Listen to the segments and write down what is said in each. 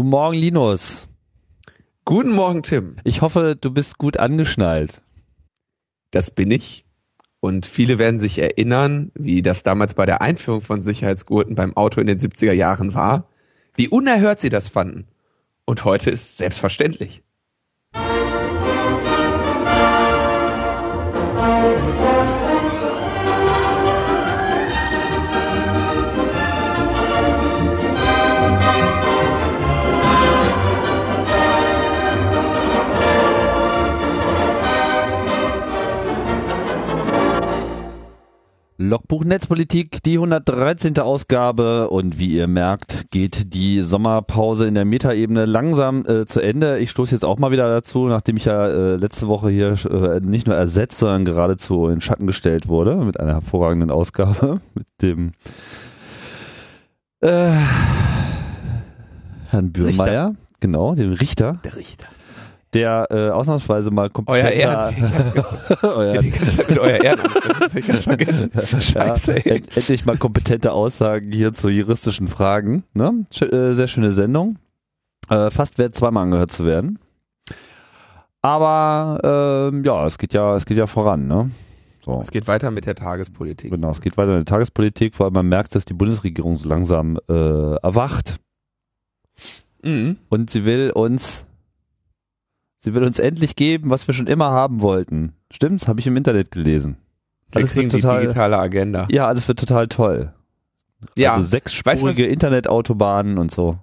Guten Morgen, Linus. Guten Morgen, Tim. Ich hoffe, du bist gut angeschnallt. Das bin ich. Und viele werden sich erinnern, wie das damals bei der Einführung von Sicherheitsgurten beim Auto in den 70er Jahren war. Wie unerhört sie das fanden. Und heute ist selbstverständlich. Logbuch Netzpolitik, die 113. Ausgabe und wie ihr merkt, geht die Sommerpause in der Metaebene langsam äh, zu Ende. Ich stoße jetzt auch mal wieder dazu, nachdem ich ja äh, letzte Woche hier äh, nicht nur ersetzt, sondern geradezu in Schatten gestellt wurde mit einer hervorragenden Ausgabe mit dem äh, Herrn Bürmeier, genau, dem Richter. Der Richter der äh, ausnahmsweise mal komplett. Euer Ehren. euer die ganze Zeit mit euer Ehren. Das hab ich ganz vergessen. Scheiße, ja, ey. Endlich mal kompetente Aussagen hier zu juristischen Fragen. Ne? Äh, sehr schöne Sendung. Äh, fast wert, zweimal angehört zu werden. Aber äh, ja, es geht ja, es geht ja voran, ne? So. Es geht weiter mit der Tagespolitik. Genau, es geht weiter mit der Tagespolitik, vor allem man merkt, dass die Bundesregierung so langsam äh, erwacht. Mhm. Und sie will uns Sie will uns endlich geben, was wir schon immer haben wollten. Stimmt's? Habe ich im Internet gelesen. Wir alles wird total, die digitale Agenda. Ja, alles wird total toll. Ja. Also sechsspurige Internetautobahnen und so.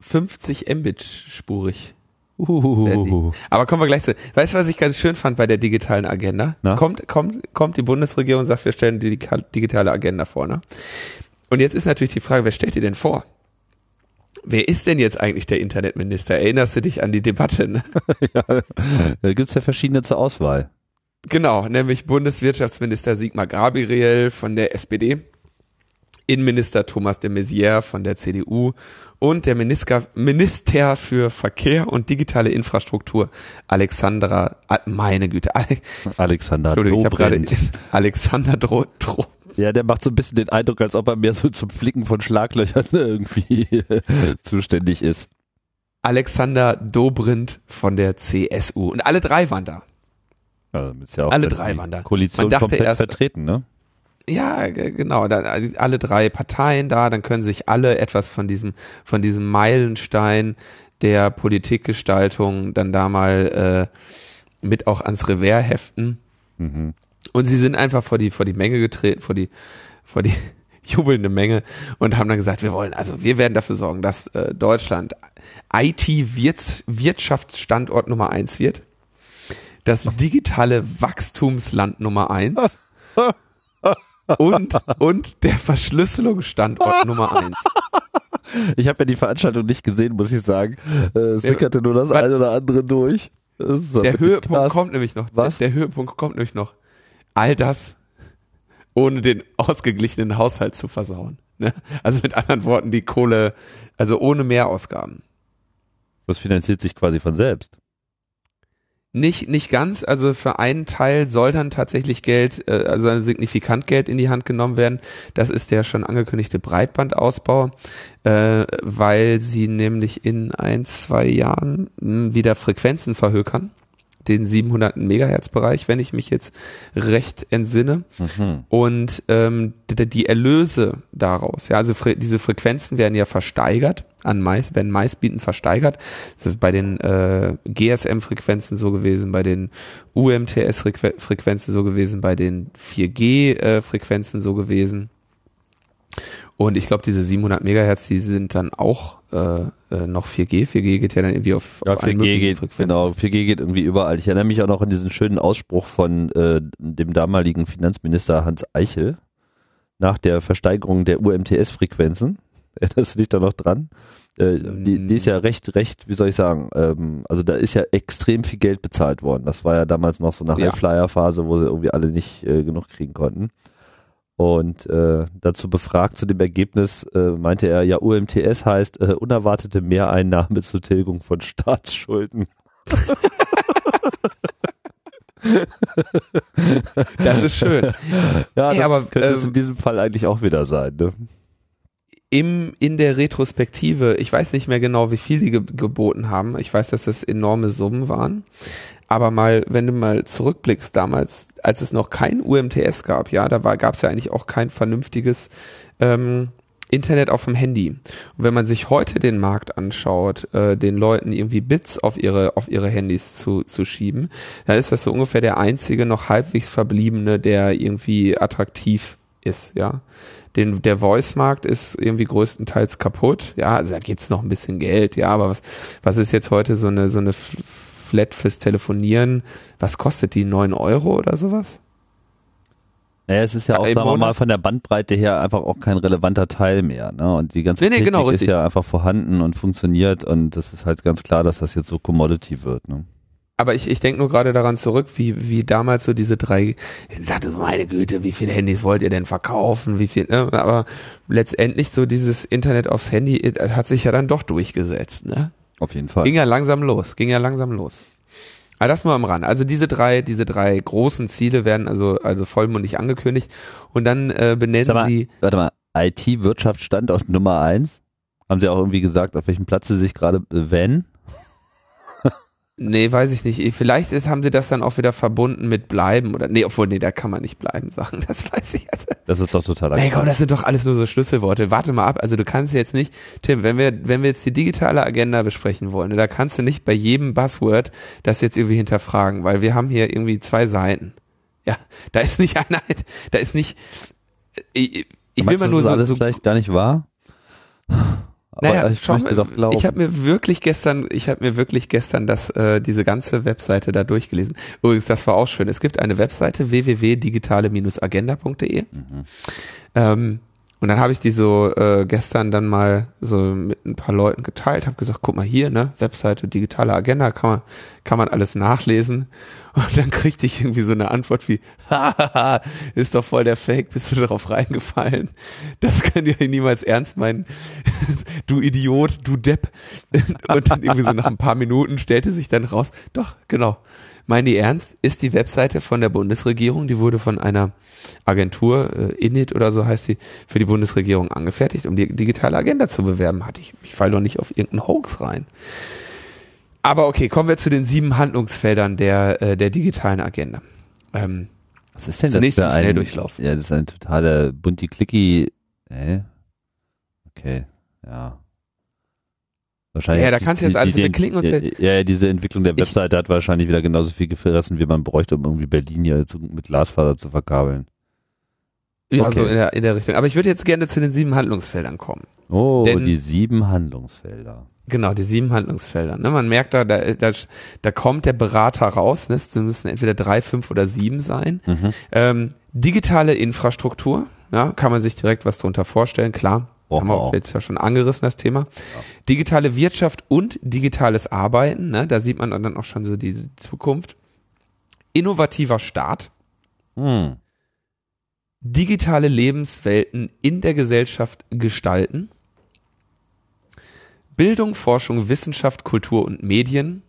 50 Mbit spurig. Uhuhu. Aber kommen wir gleich zu. Weißt du, was ich ganz schön fand bei der digitalen Agenda? Na? Kommt, kommt, kommt die Bundesregierung und sagt, wir stellen die digitale Agenda vor, ne? Und jetzt ist natürlich die Frage, wer stellt die denn vor? Wer ist denn jetzt eigentlich der Internetminister? Erinnerst du dich an die Debatte? Ne? ja, da gibt's ja verschiedene zur Auswahl. Genau, nämlich Bundeswirtschaftsminister Sigmar Gabriel von der SPD, Innenminister Thomas de Maizière von der CDU und der Minister, für Verkehr und digitale Infrastruktur Alexandra, meine Güte, Ale Alexander Entschuldigung, ich habe gerade Alexander Dro, Dro, ja, der macht so ein bisschen den Eindruck, als ob er mehr so zum Flicken von Schlaglöchern irgendwie zuständig ist. Alexander Dobrindt von der CSU. Und alle drei waren da. Also ja alle drei waren da. Koalition Man komplett erst, vertreten, ne? Ja, genau. Da, alle drei Parteien da, dann können sich alle etwas von diesem, von diesem Meilenstein der Politikgestaltung dann da mal äh, mit auch ans Revers heften. Mhm. Und sie sind einfach vor die, vor die Menge getreten, vor die, vor die jubelnde Menge und haben dann gesagt, wir wollen, also wir werden dafür sorgen, dass äh, Deutschland IT-Wirtschaftsstandort Nummer eins wird, das digitale Wachstumsland Nummer eins und, und der Verschlüsselungsstandort Nummer eins. Ich habe ja die Veranstaltung nicht gesehen, muss ich sagen. Äh, es sickerte nur das eine oder andere durch. Der Höhepunkt krass. kommt nämlich noch. Was? Der Höhepunkt kommt nämlich noch all das ohne den ausgeglichenen Haushalt zu versauen. Ne? Also mit anderen Worten, die Kohle, also ohne Mehrausgaben. Das finanziert sich quasi von selbst. Nicht, nicht ganz. Also für einen Teil soll dann tatsächlich Geld, äh, also signifikant Geld in die Hand genommen werden. Das ist der schon angekündigte Breitbandausbau, äh, weil sie nämlich in ein, zwei Jahren hm, wieder Frequenzen verhökern den 700 Megahertz Bereich, wenn ich mich jetzt recht entsinne. Mhm. Und ähm, die, die, Erlöse daraus, ja, also fre diese Frequenzen werden ja versteigert an Mais, werden Maisbieten versteigert. Ist bei den äh, GSM-Frequenzen so gewesen, bei den UMTS-Frequenzen so gewesen, bei den 4G-Frequenzen äh, so gewesen. Und ich glaube, diese 700 Megahertz, die sind dann auch äh, äh noch 4G. 4G geht ja dann irgendwie auf, ja, auf 4G geht, Frequenzen. Genau, 4G geht irgendwie überall. Ich erinnere mich auch noch an diesen schönen Ausspruch von äh, dem damaligen Finanzminister Hans Eichel nach der Versteigerung der UMTS-Frequenzen. Erinnerst du dich da noch dran? Äh, die, die ist ja recht, recht, wie soll ich sagen, ähm, also da ist ja extrem viel Geld bezahlt worden. Das war ja damals noch so nach ja. der Flyer-Phase, wo sie irgendwie alle nicht äh, genug kriegen konnten. Und äh, dazu befragt zu dem Ergebnis äh, meinte er, ja, UMTS heißt äh, unerwartete Mehreinnahme zur Tilgung von Staatsschulden. das ist schön. Ja, das aber, könnte ähm, es in diesem Fall eigentlich auch wieder sein. Ne? im, in der Retrospektive, ich weiß nicht mehr genau, wie viel die ge geboten haben. Ich weiß, dass das enorme Summen waren. Aber mal, wenn du mal zurückblickst damals, als es noch kein UMTS gab, ja, da gab es ja eigentlich auch kein vernünftiges ähm, Internet auf dem Handy. Und wenn man sich heute den Markt anschaut, äh, den Leuten irgendwie Bits auf ihre, auf ihre Handys zu, zu schieben, dann ist das so ungefähr der einzige noch halbwegs verbliebene, der irgendwie attraktiv ist, ja. Den, der Voice-Markt ist irgendwie größtenteils kaputt. Ja, also da gibt's noch ein bisschen Geld, ja, aber was, was ist jetzt heute so eine, so eine Flat fürs Telefonieren? Was kostet die? neun Euro oder sowas? Naja, es ist ja auch, sagen wir mal, von der Bandbreite her einfach auch kein relevanter Teil mehr. Ne? Und die ganze nee, nee, Technik genau, ist ja einfach vorhanden und funktioniert und das ist halt ganz klar, dass das jetzt so Commodity wird. Ne? Aber ich, ich denke nur gerade daran zurück, wie, wie damals so diese drei, ich dachte so, meine Güte, wie viele Handys wollt ihr denn verkaufen, wie viel, ne? aber letztendlich so dieses Internet aufs Handy hat sich ja dann doch durchgesetzt. Ne? Auf jeden Fall. Ging ja langsam los, ging ja langsam los. Aber das nur am Rand. Also diese drei, diese drei großen Ziele werden also, also vollmundig angekündigt und dann äh, benennen mal, sie. Warte mal, IT-Wirtschaftsstandort Nummer eins. Haben sie auch irgendwie gesagt, auf welchem Platz sie sich gerade bewennen? Nee, weiß ich nicht. Vielleicht ist, haben sie das dann auch wieder verbunden mit bleiben oder nee, obwohl nee, da kann man nicht bleiben sagen. Das weiß ich. Also. Das ist doch total. Nee, komm, das sind doch alles nur so Schlüsselworte. Warte mal ab. Also du kannst jetzt nicht, Tim, wenn wir wenn wir jetzt die digitale Agenda besprechen wollen, da kannst du nicht bei jedem Buzzword das jetzt irgendwie hinterfragen, weil wir haben hier irgendwie zwei Seiten. Ja, da ist nicht einer, da ist nicht. Ich, ich will mal nur so, alles so vielleicht gar nicht wahr. Aber naja, ich möchte doch glauben. Ich habe mir wirklich gestern, ich habe mir wirklich gestern das, äh, diese ganze Webseite da durchgelesen. Übrigens, das war auch schön. Es gibt eine Webseite www.digitale-agenda.de. Mhm. Ähm, und dann habe ich die so äh, gestern dann mal so mit ein paar Leuten geteilt, habe gesagt, guck mal hier, ne, Webseite, digitale Agenda, kann man, kann man alles nachlesen. Und dann kriegte ich irgendwie so eine Antwort wie, hahaha, ist doch voll der Fake, bist du darauf reingefallen? Das könnt ihr niemals ernst meinen. du Idiot, du Depp. Und dann irgendwie so nach ein paar Minuten stellte sich dann raus, doch, genau, meine die ernst, ist die Webseite von der Bundesregierung, die wurde von einer Agentur, äh, Init oder so heißt sie, für die Bundesregierung angefertigt, um die digitale Agenda zu bewerben. Hatte ich, ich fall doch nicht auf irgendeinen Hoax rein. Aber okay, kommen wir zu den sieben Handlungsfeldern der, äh, der digitalen Agenda. Ähm, Was ist denn das für ein Schnelldurchlauf? Ja, das ist ein totaler bunti-clicky. Äh? Okay, ja. Wahrscheinlich ja, da kannst du jetzt alles die, klicken und ja, ja, diese Entwicklung der Webseite ich, hat wahrscheinlich wieder genauso viel gefressen, wie man bräuchte, um irgendwie Berlin hier zu, mit Glasfaser zu verkabeln. Ja, okay. also in der, in der Richtung. Aber ich würde jetzt gerne zu den sieben Handlungsfeldern kommen. Oh, Denn, die sieben Handlungsfelder. Genau, die sieben Handlungsfelder. Ne? Man merkt da, da, da, da kommt der Berater raus. Ne? Es müssen entweder drei, fünf oder sieben sein. Mhm. Ähm, digitale Infrastruktur, ja, kann man sich direkt was drunter vorstellen, klar. Oh, haben wir auch jetzt ja schon angerissen, das Thema. Ja. Digitale Wirtschaft und digitales Arbeiten, ne? da sieht man dann auch schon so die Zukunft. Innovativer Staat. Hm. Digitale Lebenswelten in der Gesellschaft gestalten. Bildung, Forschung, Wissenschaft, Kultur und Medien.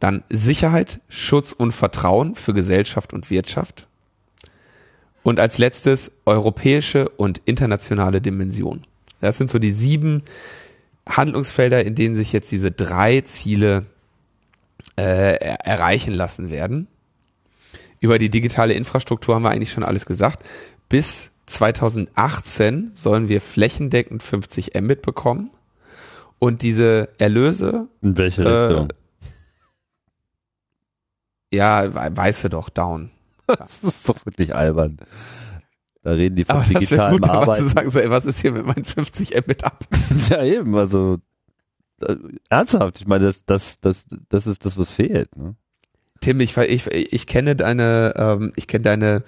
Dann Sicherheit, Schutz und Vertrauen für Gesellschaft und Wirtschaft. Und als letztes europäische und internationale Dimension. Das sind so die sieben Handlungsfelder, in denen sich jetzt diese drei Ziele äh, erreichen lassen werden. Über die digitale Infrastruktur haben wir eigentlich schon alles gesagt. Bis 2018 sollen wir flächendeckend 50 Mbit bekommen. Und diese Erlöse. In welche Richtung? Äh, ja, weißt du doch, down. Das ist doch wirklich albern. Da reden die von Aber digitalem gut, Arbeiten. zu sagen, so, ey, was ist hier mit meinen 50 Mbit ab? ja, eben, also äh, ernsthaft, ich meine, das, das, das, das ist das, was fehlt. Ne? Tim, ich, ich, ich kenne deine, ähm, ich kenne deine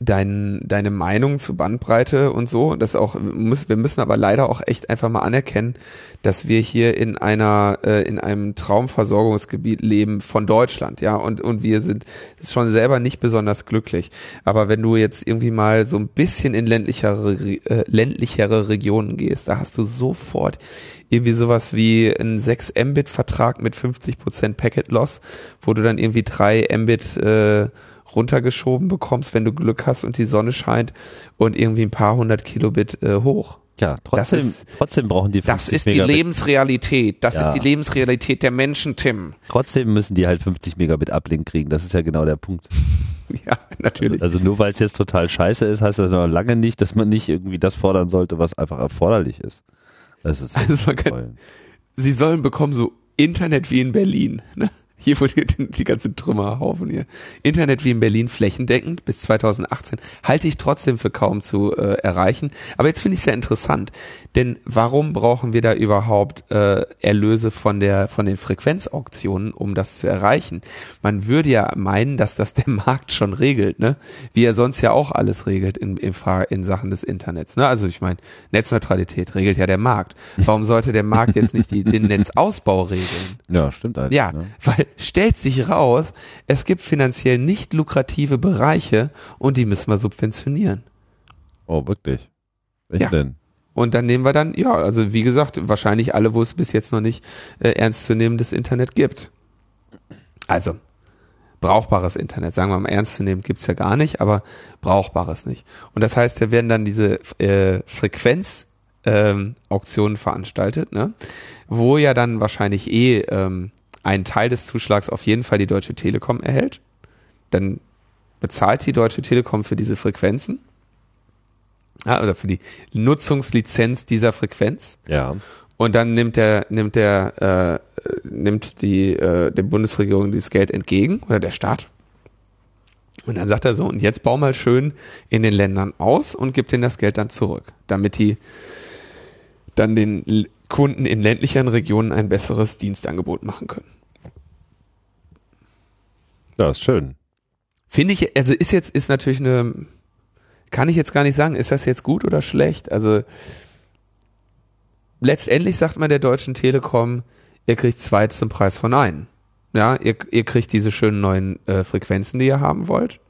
dein, deine Meinung zu Bandbreite und so. Das auch, wir müssen aber leider auch echt einfach mal anerkennen, dass wir hier in einer, äh, in einem Traumversorgungsgebiet leben von Deutschland, ja, und, und wir sind schon selber nicht besonders glücklich. Aber wenn du jetzt irgendwie mal so ein bisschen in ländlichere, äh, ländlichere Regionen gehst, da hast du sofort irgendwie sowas wie ein 6 Mbit Vertrag mit 50% Packet Loss, wo du dann irgendwie 3 Mbit äh, runtergeschoben bekommst, wenn du Glück hast und die Sonne scheint und irgendwie ein paar hundert Kilobit äh, hoch. Ja, trotzdem, ist- trotzdem brauchen die 50 Das ist die Megabit. Lebensrealität. Das Ja. ist die Lebensrealität der Menschen, Tim. Trotzdem müssen die halt 50 Megabit Uplink kriegen. Das ist ja genau der Punkt. Ja, natürlich. Also nur weil es jetzt total scheiße ist, heißt das noch lange nicht, dass man nicht irgendwie das fordern sollte, was einfach erforderlich ist. Das ist Also man kann-. Sie sollen bekommen so Internet wie in Berlin. Ne? Hier wurde die, ganzen Trümmerhaufen hier. Internet wie in Berlin flächendeckend bis 2018 halte ich trotzdem für kaum zu äh, erreichen. Aber jetzt finde ich es ja interessant, denn warum brauchen wir da überhaupt äh, Erlöse von der von den Frequenzauktionen, um das zu erreichen? Man würde ja meinen, dass das der Markt schon regelt, ne? Wie er sonst ja auch alles regelt in in, Fra in Sachen des Internets. Ne? Also ich meine, Netzneutralität regelt ja der Markt. Warum sollte der Markt jetzt nicht die, den Netzausbau regeln? Ja, stimmt eigentlich. Ja, Ne? weil stellt sich raus, es gibt finanziell nicht lukrative Bereiche und die müssen wir subventionieren. Oh, wirklich? Welche Ja. denn? Und dann nehmen wir dann, ja, also wie gesagt, wahrscheinlich alle, wo es bis jetzt noch nicht äh, ernstzunehmendes Internet gibt. Also, brauchbares Internet, sagen wir mal, ernst zu nehmen gibt's ja gar nicht, aber brauchbares nicht. Und das heißt, da werden dann diese äh, Frequenz ähm, Auktionen veranstaltet, ne? wo ja dann wahrscheinlich eh ähm, ein Teil des Zuschlags auf jeden Fall die Deutsche Telekom erhält. Dann bezahlt die Deutsche Telekom für diese Frequenzen. Ja, oder für die Nutzungslizenz dieser Frequenz. Ja. Und dann nimmt der, nimmt der, äh, nimmt die, äh, der Bundesregierung dieses Geld entgegen oder der Staat. Und dann sagt er so, und jetzt bau mal schön in den Ländern aus und gib denen das Geld dann zurück, damit die dann den Kunden in ländlicheren Regionen ein besseres Dienstangebot machen können. Ja, ist schön. Finde ich, also ist jetzt, ist natürlich eine, kann ich jetzt gar nicht sagen, ist das jetzt gut oder schlecht? Also letztendlich sagt man der Deutschen Telekom, ihr kriegt zwei zum Preis von einem. Ja, ihr, ihr kriegt diese schönen neuen äh, Frequenzen, die ihr haben wollt.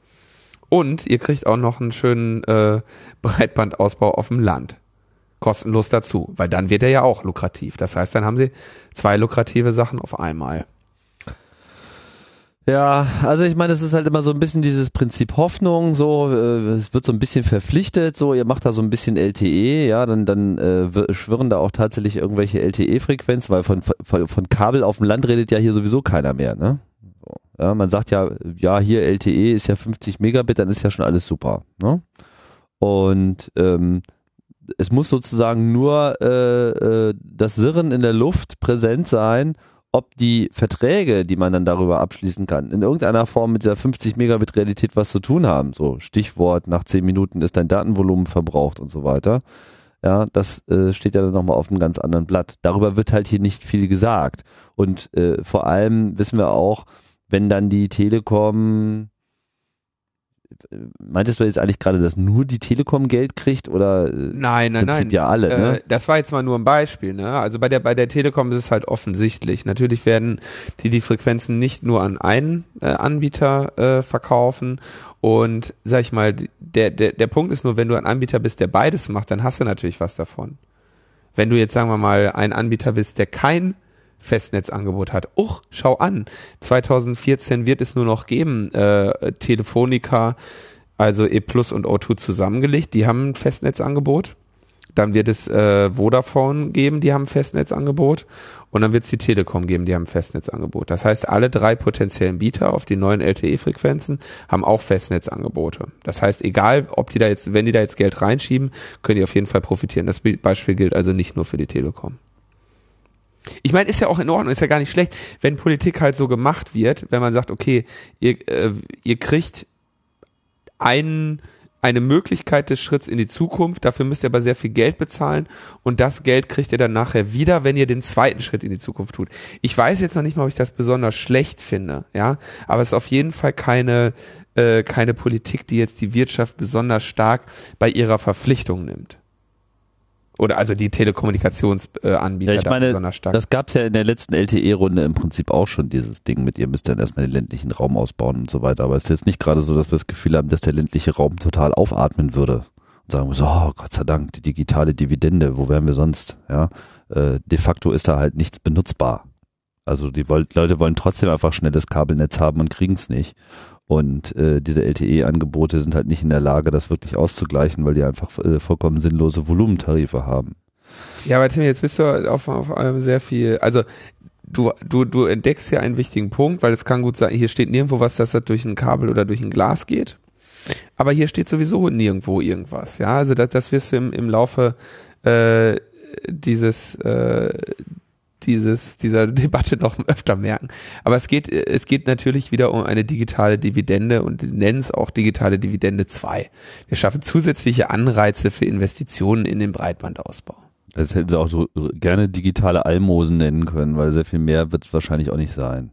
Und ihr kriegt auch noch einen schönen äh, Breitbandausbau auf dem Land. Kostenlos dazu, weil dann wird er ja auch lukrativ. Das heißt, dann haben sie zwei lukrative Sachen auf einmal. Ja, also ich meine, es ist halt immer so ein bisschen dieses Prinzip Hoffnung, so, äh, es wird so ein bisschen verpflichtet, so, ihr macht da so ein bisschen LTE, ja, dann, dann äh, wir- schwirren da auch tatsächlich irgendwelche LTE-Frequenzen, weil von, von, von Kabel auf dem Land redet ja hier sowieso keiner mehr, ne? Ja, man sagt ja, ja, hier LTE ist ja 50 Megabit, dann ist ja schon alles super, ne? Und ähm, es muss sozusagen nur äh, äh, das Sirren in der Luft präsent sein, ob die Verträge, die man dann darüber abschließen kann, in irgendeiner Form mit dieser 50 Megabit Realität was zu tun haben. So Stichwort, nach 10 Minuten ist dein Datenvolumen verbraucht und so weiter. Ja, das äh, steht ja dann nochmal auf einem ganz anderen Blatt. Darüber wird halt hier nicht viel gesagt. Und äh, vor allem wissen wir auch, wenn dann die Telekom Meintest du jetzt eigentlich gerade, dass nur die Telekom Geld kriegt oder äh, Nein, nein, Prinzip nein. ja alle, ne? Äh, das war jetzt mal nur ein Beispiel. Ne? Also bei der bei der Telekom ist es halt offensichtlich. Natürlich werden die die Frequenzen nicht nur an einen äh, Anbieter äh, verkaufen. Und sag ich mal, der, der, der Punkt ist nur, wenn du ein Anbieter bist, der beides macht, dann hast du natürlich was davon. Wenn du jetzt, sagen wir mal, ein Anbieter bist, der kein Festnetzangebot hat. Uch, schau an. 2014 wird es nur noch geben, äh, Telefonica, also E Plus und O2 zusammengelegt, die haben ein Festnetzangebot. Dann wird es äh, Vodafone geben, die haben ein Festnetzangebot. Und dann wird es die Telekom geben, die haben ein Festnetzangebot. Das heißt, alle drei potenziellen Bieter auf die neuen LTE-Frequenzen haben auch Festnetzangebote. Das heißt, egal, ob die da jetzt, wenn die da jetzt Geld reinschieben, können die auf jeden Fall profitieren. Das Be- Beispiel gilt also nicht nur für die Telekom. Ich meine, ist ja auch in Ordnung, ist ja gar nicht schlecht, wenn Politik halt so gemacht wird, wenn man sagt, okay, ihr, äh, ihr kriegt einen, eine Möglichkeit des Schritts in die Zukunft, dafür müsst ihr aber sehr viel Geld bezahlen und das Geld kriegt ihr dann nachher wieder, wenn ihr den zweiten Schritt in die Zukunft tut. Ich weiß jetzt noch nicht mal, ob ich das besonders schlecht finde, ja, aber es ist auf jeden Fall keine, äh, keine Politik, die jetzt die Wirtschaft besonders stark bei ihrer Verpflichtung nimmt. Oder also die Telekommunikationsanbieter Anbieter Ja, ich meine, besonders stark. das gab's ja in der letzten LTE-Runde im Prinzip auch schon, dieses Ding mit, ihr müsst dann erstmal den ländlichen Raum ausbauen und so weiter. Aber es ist jetzt nicht gerade so, dass wir das Gefühl haben, dass der ländliche Raum total aufatmen würde. Und sagen wir so, oh Gott sei Dank, die digitale Dividende, wo wären wir sonst? Ja, äh, de facto ist da halt nichts benutzbar. Also die Leute wollen trotzdem einfach schnelles Kabelnetz haben und kriegen es nicht. Und äh, diese LTE-Angebote sind halt nicht in der Lage, das wirklich auszugleichen, weil die einfach äh, vollkommen sinnlose Volumentarife haben. Ja, aber Tim, jetzt bist du auf, auf allem sehr viel. Also du, du, du entdeckst hier einen wichtigen Punkt, weil es kann gut sein, hier steht nirgendwo was, dass das durch ein Kabel oder durch ein Glas geht. Aber hier steht sowieso nirgendwo irgendwas. Ja, also das, das wirst du im, im Laufe äh, dieses äh, dieses, dieser Debatte noch öfter merken. Aber es geht, es geht natürlich wieder um eine digitale Dividende und nennen es auch digitale Dividende 2. Wir schaffen zusätzliche Anreize für Investitionen in den Breitbandausbau. Das hätten sie auch so gerne digitale Almosen nennen können, weil sehr viel mehr wird es wahrscheinlich auch nicht sein.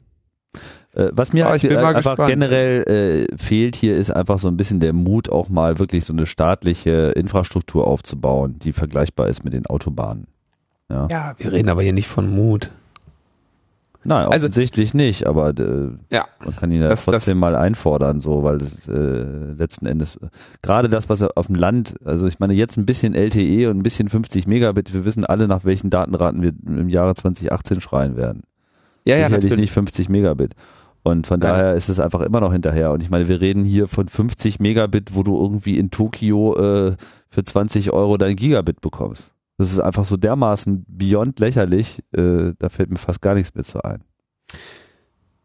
Äh, was mir oh, einfach gespannt. generell äh, fehlt hier, ist einfach so ein bisschen der Mut, auch mal wirklich so eine staatliche Infrastruktur aufzubauen, die vergleichbar ist mit den Autobahnen. Ja, ja wir reden aber hier nicht von Mut. Nein, also, offensichtlich nicht, aber äh, ja, man kann ihn ja das, trotzdem das, mal einfordern, so, weil das äh, letzten Endes gerade das, was auf dem Land, also ich meine jetzt ein bisschen LTE und ein bisschen 50 Megabit, wir wissen alle, nach welchen Datenraten wir im Jahre 2018 schreien werden. Ja, ja, natürlich nicht 50 Megabit. Und von Nein. daher ist es einfach immer noch hinterher. Und ich meine, wir reden hier von 50 Megabit, wo du irgendwie in Tokio äh, für 20 Euro dein Gigabit bekommst. Das ist einfach so dermaßen beyond lächerlich, äh, da fällt mir fast gar nichts mehr zu ein.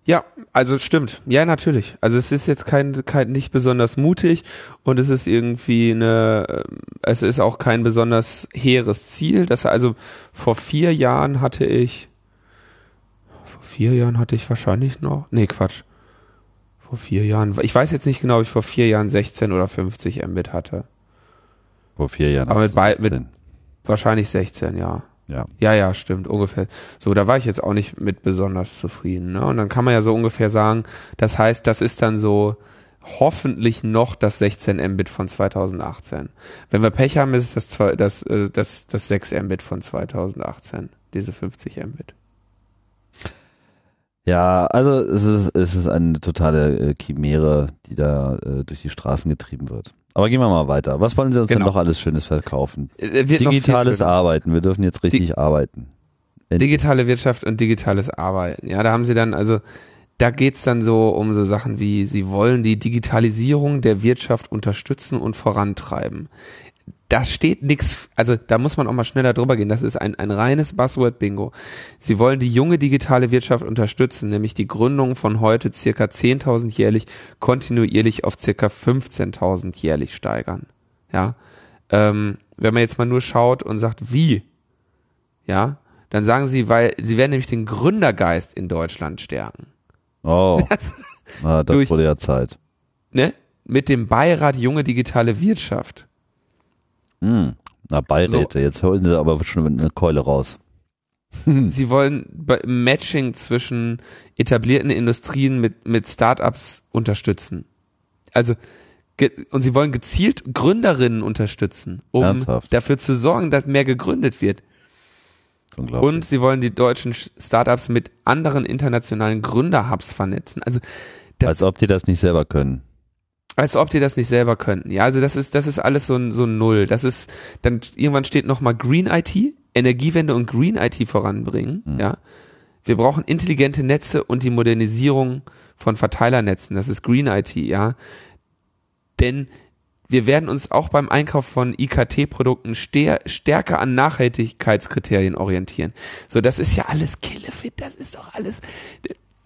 Ja, also stimmt. Ja, natürlich. Also es ist jetzt kein, kein nicht besonders mutig und es ist irgendwie eine, äh, es ist auch kein besonders hehres Ziel. Das also vor vier Jahren hatte ich, vor vier Jahren hatte ich wahrscheinlich noch, nee Quatsch, vor vier Jahren, ich weiß jetzt nicht genau, ob ich vor vier Jahren 16 oder 50 Mbit hatte. Vor vier Jahren. Aber mit, bei, mit, Wahrscheinlich 16, ja. Ja. Ja, ja, stimmt, ungefähr. So, da war ich jetzt auch nicht mit besonders zufrieden. Ne? Und dann kann man ja so ungefähr sagen, das heißt, das ist dann so hoffentlich noch das 16 Mbit von 2018. Wenn wir Pech haben, ist es das, das, äh, das, das 6 Mbit von 2018, diese 50 Mbit. Ja, also es ist, es ist eine totale äh, Chimäre, die da äh, durch die Straßen getrieben wird. Aber gehen wir mal weiter. Was wollen Sie uns genau. denn noch alles Schönes verkaufen? Äh, digitales Arbeiten. Wir dürfen jetzt richtig Di arbeiten. Digitale Wirtschaft und digitales Arbeiten. Ja, da haben Sie dann, also da geht's dann so um so Sachen wie, Sie wollen die Digitalisierung der Wirtschaft unterstützen und vorantreiben da steht nichts, also da muss man auch mal schneller drüber gehen. Das ist ein, ein reines Buzzword-Bingo. Sie wollen die junge digitale Wirtschaft unterstützen, nämlich die Gründung von heute circa 10.000 jährlich kontinuierlich auf circa 15.000 jährlich steigern. Ja, ähm, wenn man jetzt mal nur schaut und sagt, wie, ja, dann sagen sie, weil sie werden nämlich den Gründergeist in Deutschland stärken. Oh, das, ah, das durch, wurde ja Zeit. Ne? Mit dem Beirat Junge Digitale Wirtschaft hm. Na, Beiräte, so. jetzt holen sie aber schon eine Keule raus. sie wollen Matching zwischen etablierten Industrien mit, mit Startups unterstützen. Also, und sie wollen gezielt Gründerinnen unterstützen, um Ernsthaft? dafür zu sorgen, dass mehr gegründet wird. Und sie wollen die deutschen Startups mit anderen internationalen Gründerhubs vernetzen. Also, als ob die das nicht selber können als ob die das nicht selber könnten. Ja, also das ist, das ist alles so ein, so ein Null. Das ist, dann irgendwann steht nochmal Green IT, Energiewende und Green IT voranbringen, mhm. ja. Wir brauchen intelligente Netze und die Modernisierung von Verteilernetzen. Das ist Green IT, ja. Denn wir werden uns auch beim Einkauf von IKT-Produkten stärker an Nachhaltigkeitskriterien orientieren. So, das ist ja alles Killefit, das ist doch alles,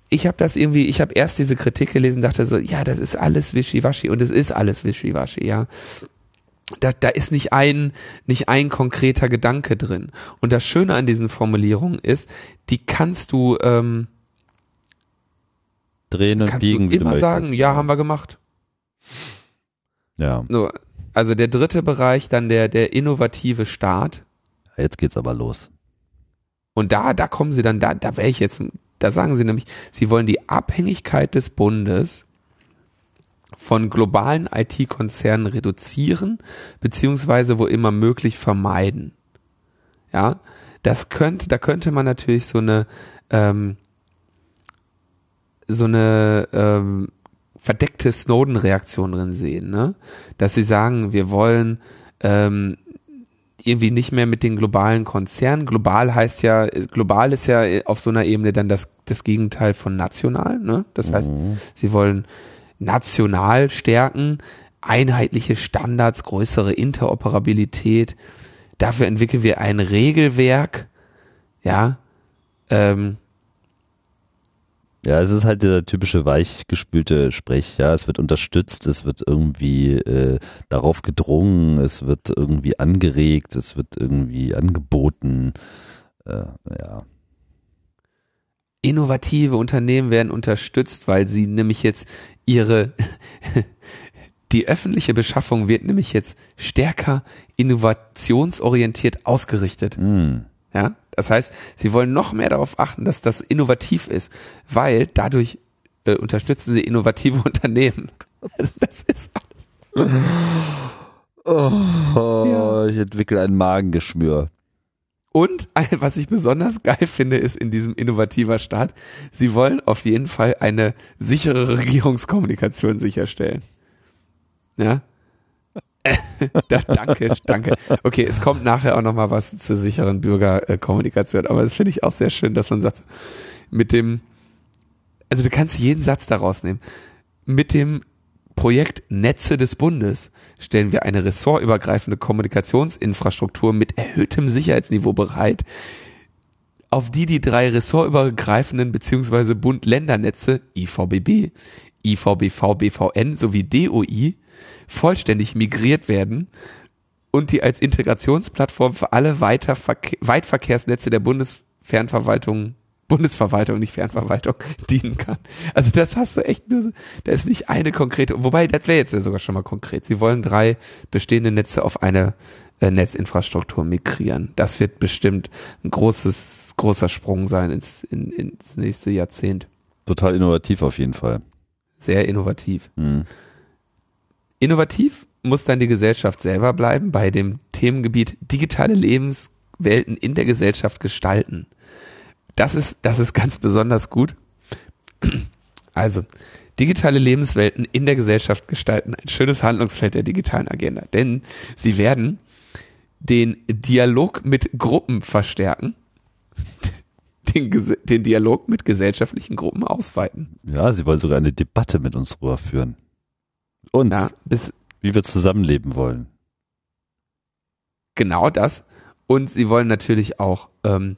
ich habe das irgendwie, ich habe erst diese Kritik gelesen, dachte so, ja, das ist alles wischiwaschi und es ist alles wischiwaschi, ja. Da, da ist nicht ein, nicht ein konkreter Gedanke drin. Und das Schöne an diesen Formulierungen ist, die kannst du ähm, drehen und biegen, wie du immer sagen, ja, haben wir gemacht. Ja. So, also der dritte Bereich, dann der, der innovative Staat. Jetzt geht's aber los. Und da, da kommen sie dann, da, da wäre ich jetzt da sagen sie nämlich, sie wollen die Abhängigkeit des Bundes von globalen IT-Konzernen reduzieren, beziehungsweise wo immer möglich vermeiden. Ja, das könnte, da könnte man natürlich so eine, ähm, so eine ähm, verdeckte Snowden-Reaktion drin sehen, ne? Dass sie sagen, wir wollen ähm, irgendwie nicht mehr mit den globalen Konzernen. Global heißt ja, global ist ja auf so einer Ebene dann das, das Gegenteil von national. Ne? Das heißt, Mhm. sie wollen national stärken, einheitliche Standards, größere Interoperabilität. Dafür entwickeln wir ein Regelwerk. Ja, ähm, Ja, es ist halt der typische weichgespülte Sprech. Ja, es wird unterstützt, es wird irgendwie äh, darauf gedrungen, es wird irgendwie angeregt, es wird irgendwie angeboten. Äh, ja. innovative Unternehmen werden unterstützt, weil sie nämlich jetzt ihre, die öffentliche Beschaffung wird nämlich jetzt stärker innovationsorientiert ausgerichtet. Hm. Ja, das heißt, sie wollen noch mehr darauf achten, dass das innovativ ist, weil dadurch äh, unterstützen sie innovative Unternehmen. Also das ist Oh, Ja. ich entwickle ein Magengeschmür. Und was ich besonders geil finde, ist in diesem innovativer Staat, sie wollen auf jeden Fall eine sichere Regierungskommunikation sicherstellen. Ja. da, danke, danke. Okay, es kommt nachher auch noch mal was zur sicheren Bürgerkommunikation, aber das finde ich auch sehr schön, dass man sagt, mit dem, also du kannst jeden Satz daraus nehmen. Mit dem Projekt Netze des Bundes stellen wir eine ressortübergreifende Kommunikationsinfrastruktur mit erhöhtem Sicherheitsniveau bereit, auf die die drei ressortübergreifenden bzw. Bund-Ländernetze IVBB, IVBV, BVN sowie DOI vollständig migriert werden und die als Integrationsplattform für alle Weitverkehrsnetze der Bundesfernverwaltung Bundesverwaltung, nicht Fernverwaltung, dienen kann. Also das hast du echt nur, da ist nicht eine konkrete, wobei das wäre jetzt ja sogar schon mal konkret. Sie wollen drei bestehende Netze auf eine äh, Netzinfrastruktur migrieren. Das wird bestimmt ein großes, großer Sprung sein ins, in, ins nächste Jahrzehnt. Total innovativ auf jeden Fall. Sehr innovativ. Hm. Innovativ muss dann die Gesellschaft selber bleiben bei dem Themengebiet digitale Lebenswelten in der Gesellschaft gestalten. Das ist, das ist ganz besonders gut. Also, digitale Lebenswelten in der Gesellschaft gestalten. Ein schönes Handlungsfeld der digitalen Agenda. Denn sie werden den Dialog mit Gruppen verstärken, den, den Dialog mit gesellschaftlichen Gruppen ausweiten. Ja, sie wollen sogar eine Debatte mit uns drüber führen. Und Ja, bis, wie wir zusammenleben wollen. Genau das. Und sie wollen natürlich auch ähm,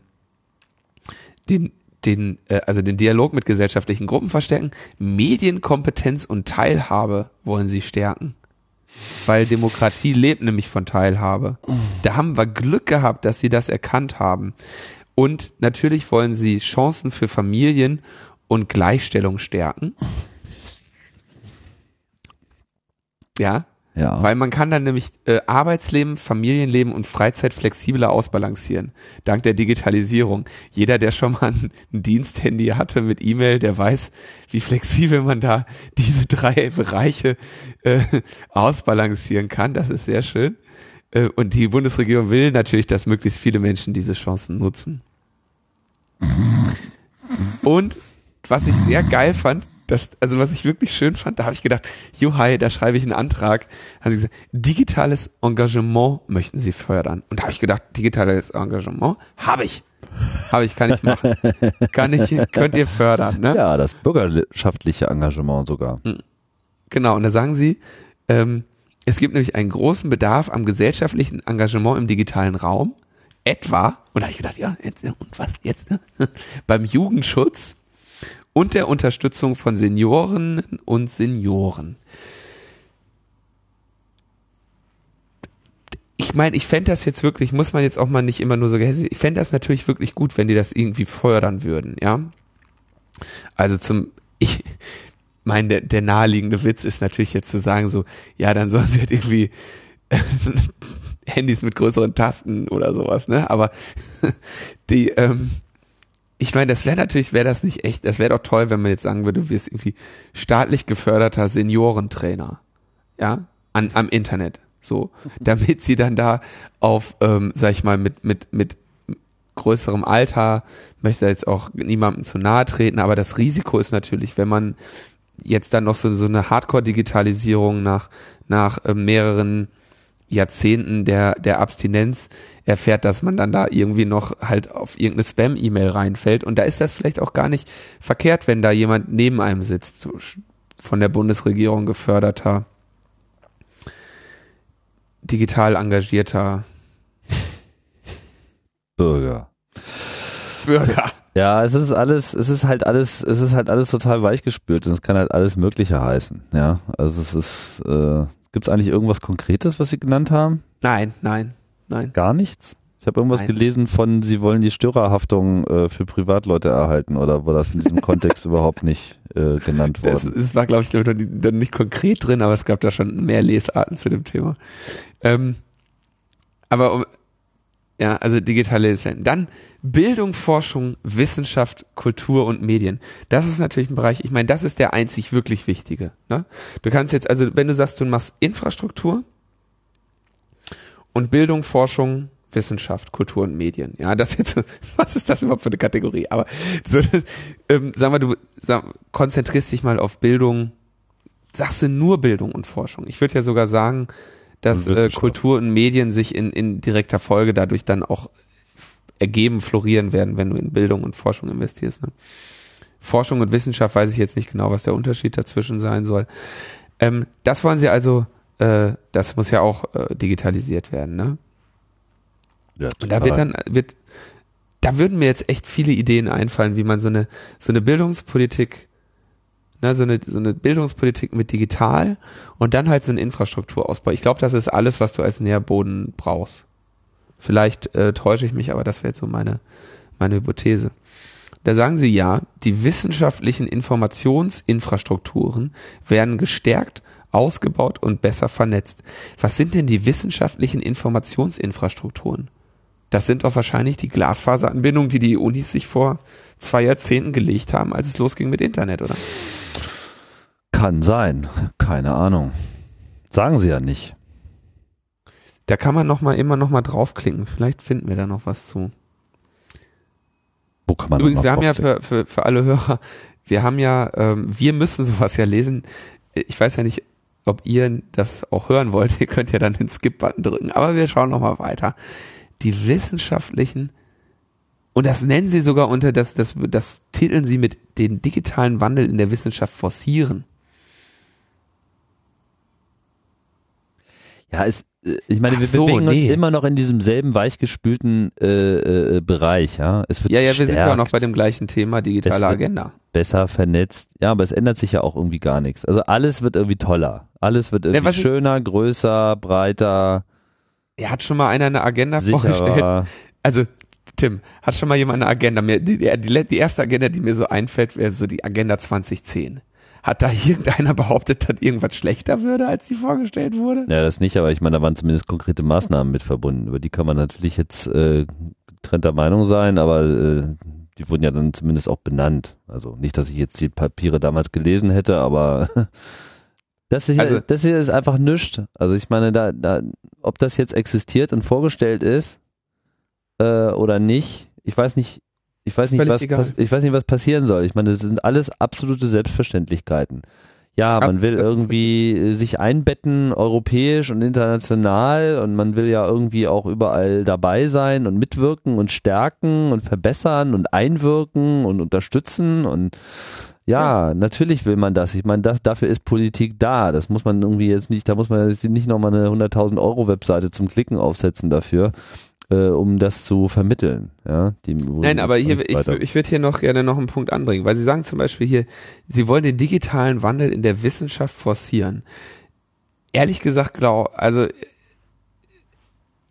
den, den, äh, also den Dialog mit gesellschaftlichen Gruppen verstärken. Medienkompetenz und Teilhabe wollen sie stärken. Weil Demokratie lebt nämlich von Teilhabe. Da haben wir Glück gehabt, dass sie das erkannt haben. Und natürlich wollen sie Chancen für Familien und Gleichstellung stärken. Ja, Ja. weil man kann dann nämlich äh, Arbeitsleben, Familienleben und Freizeit flexibler ausbalancieren. Dank der Digitalisierung. Jeder, der schon mal ein, Diensthandy hatte mit E-Mail, der weiß, wie flexibel man da diese drei Bereiche äh, ausbalancieren kann. Das ist sehr schön. Äh, und die Bundesregierung will natürlich, dass möglichst viele Menschen diese Chancen nutzen. Und was ich sehr geil fand, das, also was ich wirklich schön fand, da habe ich gedacht, Juhai, da schreibe ich einen Antrag. Haben sie gesagt, digitales Engagement möchten sie fördern. Und da habe ich gedacht, digitales Engagement habe ich. Habe ich, kann ich machen. kann ich, könnt ihr fördern, ne? ja, das bürgerschaftliche Engagement sogar. Genau, und da sagen sie, ähm, es gibt nämlich einen großen Bedarf am gesellschaftlichen Engagement im digitalen Raum. Etwa, und da habe ich gedacht, ja, jetzt, und was jetzt? ne? Beim Jugendschutz und der Unterstützung von Seniorinnen und Senioren. Ich meine, ich fände das jetzt wirklich, muss man jetzt auch mal nicht immer nur so gehässig, ich fände das natürlich wirklich gut, wenn die das irgendwie fördern würden, ja. Also zum, ich, mein, der, der naheliegende Witz ist natürlich jetzt zu sagen so, ja, dann sollen sie halt irgendwie Handys mit größeren Tasten oder sowas, ne? Aber die, ähm, ich meine, das wäre natürlich, wäre das nicht echt, das wäre doch toll, wenn man jetzt sagen würde, du wirst irgendwie staatlich geförderter Seniorentrainer, ja, an, am Internet, so, damit sie dann da auf, ähm, sag ich mal, mit, mit, mit größerem Alter, möchte jetzt auch niemandem zu nahe treten, aber das Risiko ist natürlich, wenn man jetzt dann noch so, so eine Hardcore-Digitalisierung nach, nach äh, mehreren Jahrzehnten der, der Abstinenz erfährt, dass man dann da irgendwie noch halt auf irgendeine Spam-E-Mail reinfällt. Und da ist das vielleicht auch gar nicht verkehrt, wenn da jemand neben einem sitzt, von der Bundesregierung geförderter, digital engagierter Bürger. Bürger. Ja, es ist alles, es ist halt alles, es ist halt alles total weichgespült und es kann halt alles Mögliche heißen. Ja, also es ist, äh, gibt es eigentlich irgendwas Konkretes, was Sie genannt haben? Nein, nein, nein. Gar nichts? Ich habe irgendwas Nein. gelesen von, Sie wollen die Störerhaftung äh, für Privatleute erhalten oder war das in diesem Kontext überhaupt nicht äh, genannt Es, worden? es war, glaube ich, dann nicht konkret drin, aber es gab da schon mehr Lesarten zu dem Thema. Ähm, aber um, ja, also digitale Lesarten. Dann Bildung, Forschung, Wissenschaft, Kultur und Medien. Das ist natürlich ein Bereich, ich meine, das ist der einzig wirklich wichtige. Ne? Du kannst jetzt, also wenn du sagst, du machst Infrastruktur und Bildung, Forschung, Wissenschaft, Kultur und Medien. Ja, das jetzt, was ist das überhaupt für eine Kategorie? Aber so, ähm, sag mal, du sag, konzentrierst dich mal auf Bildung, sagst du nur Bildung und Forschung. Ich würde ja sogar sagen, dass äh. Kultur und Medien sich in, in direkter Folge dadurch dann auch ergeben, florieren werden, wenn du in Bildung und Forschung investierst. Ne? Forschung und Wissenschaft weiß ich jetzt nicht genau, was der Unterschied dazwischen sein soll. Ähm, das wollen sie also, äh, das muss ja auch äh, digitalisiert werden, ne? Ja, Und da wird dann, wird, da würden mir jetzt echt viele Ideen einfallen, wie man so eine, so eine Bildungspolitik, ne, so eine, so eine Bildungspolitik mit digital und dann halt so einen Infrastrukturausbau. Ich glaube, das ist alles, was du als Nährboden brauchst. Vielleicht äh, täusche ich mich, aber das wäre jetzt so meine, meine Hypothese. Da sagen sie ja, die wissenschaftlichen Informationsinfrastrukturen werden gestärkt, ausgebaut und besser vernetzt. Was sind denn die wissenschaftlichen Informationsinfrastrukturen? Das sind doch wahrscheinlich die Glasfaseranbindungen, die die Unis sich vor zwei Jahrzehnten gelegt haben, als es losging mit Internet, oder? Kann sein. Keine Ahnung. Sagen Sie ja nicht. Da kann man noch mal immer noch mal draufklicken. Vielleicht finden wir da noch was zu. Wo kann man Übrigens, wir haben ja für, für, für alle Hörer, wir haben ja, ähm, wir müssen sowas ja lesen. Ich weiß ja nicht, ob ihr das auch hören wollt. Ihr könnt ja dann den Skip-Button drücken. Aber wir schauen noch mal weiter. Die wissenschaftlichen und das nennen sie sogar unter, das, das, das titeln sie mit den digitalen Wandel in der Wissenschaft forcieren. Ja, es, äh, ich meine, wir so, bewegen nee. uns immer noch in diesem selben weichgespülten äh, äh, Bereich. Ja, es wird Ja, ja, wir sind ja auch noch bei dem gleichen Thema, digitale Agenda. besser vernetzt. Ja, aber es ändert sich ja auch irgendwie gar nichts. Also alles wird irgendwie toller. Alles wird irgendwie ich- schöner, größer, breiter, Ja, hat schon mal einer eine Agenda vorgestellt? sicherer. Also, Tim, hat schon mal jemand eine Agenda? Mir, die, die, die erste Agenda, die mir so einfällt, wäre so die Agenda 2010. Hat da irgendeiner behauptet, dass irgendwas schlechter würde, als die vorgestellt wurde? Ja, das nicht, aber ich meine, da waren zumindest konkrete Maßnahmen mit verbunden. Über die kann man natürlich jetzt äh, getrennter Meinung sein, aber äh, die wurden ja dann zumindest auch benannt. Also nicht, dass ich jetzt die Papiere damals gelesen hätte, aber das hier, Also- das hier ist einfach nichts. Also ich meine, da, da, ob das jetzt existiert und vorgestellt ist äh, oder nicht, ich weiß nicht, ich weiß nicht, was, egal. ich weiß nicht, was passieren soll. Ich meine, das sind alles absolute Selbstverständlichkeiten. Ja, man will irgendwie sich einbetten, europäisch und international und man will ja irgendwie auch überall dabei sein und mitwirken und stärken und verbessern und einwirken und unterstützen und ja, natürlich will man das. Ich meine, das, dafür ist Politik da. Das muss man irgendwie jetzt nicht, da muss man jetzt nicht nochmal eine 100.000 Euro Webseite zum Klicken aufsetzen dafür, äh, um das zu vermitteln. Ja, die, Nein, aber hier, ich, ich würde hier noch gerne noch einen Punkt anbringen, weil Sie sagen zum Beispiel hier, Sie wollen den digitalen Wandel in der Wissenschaft forcieren. Ehrlich gesagt, glaub, also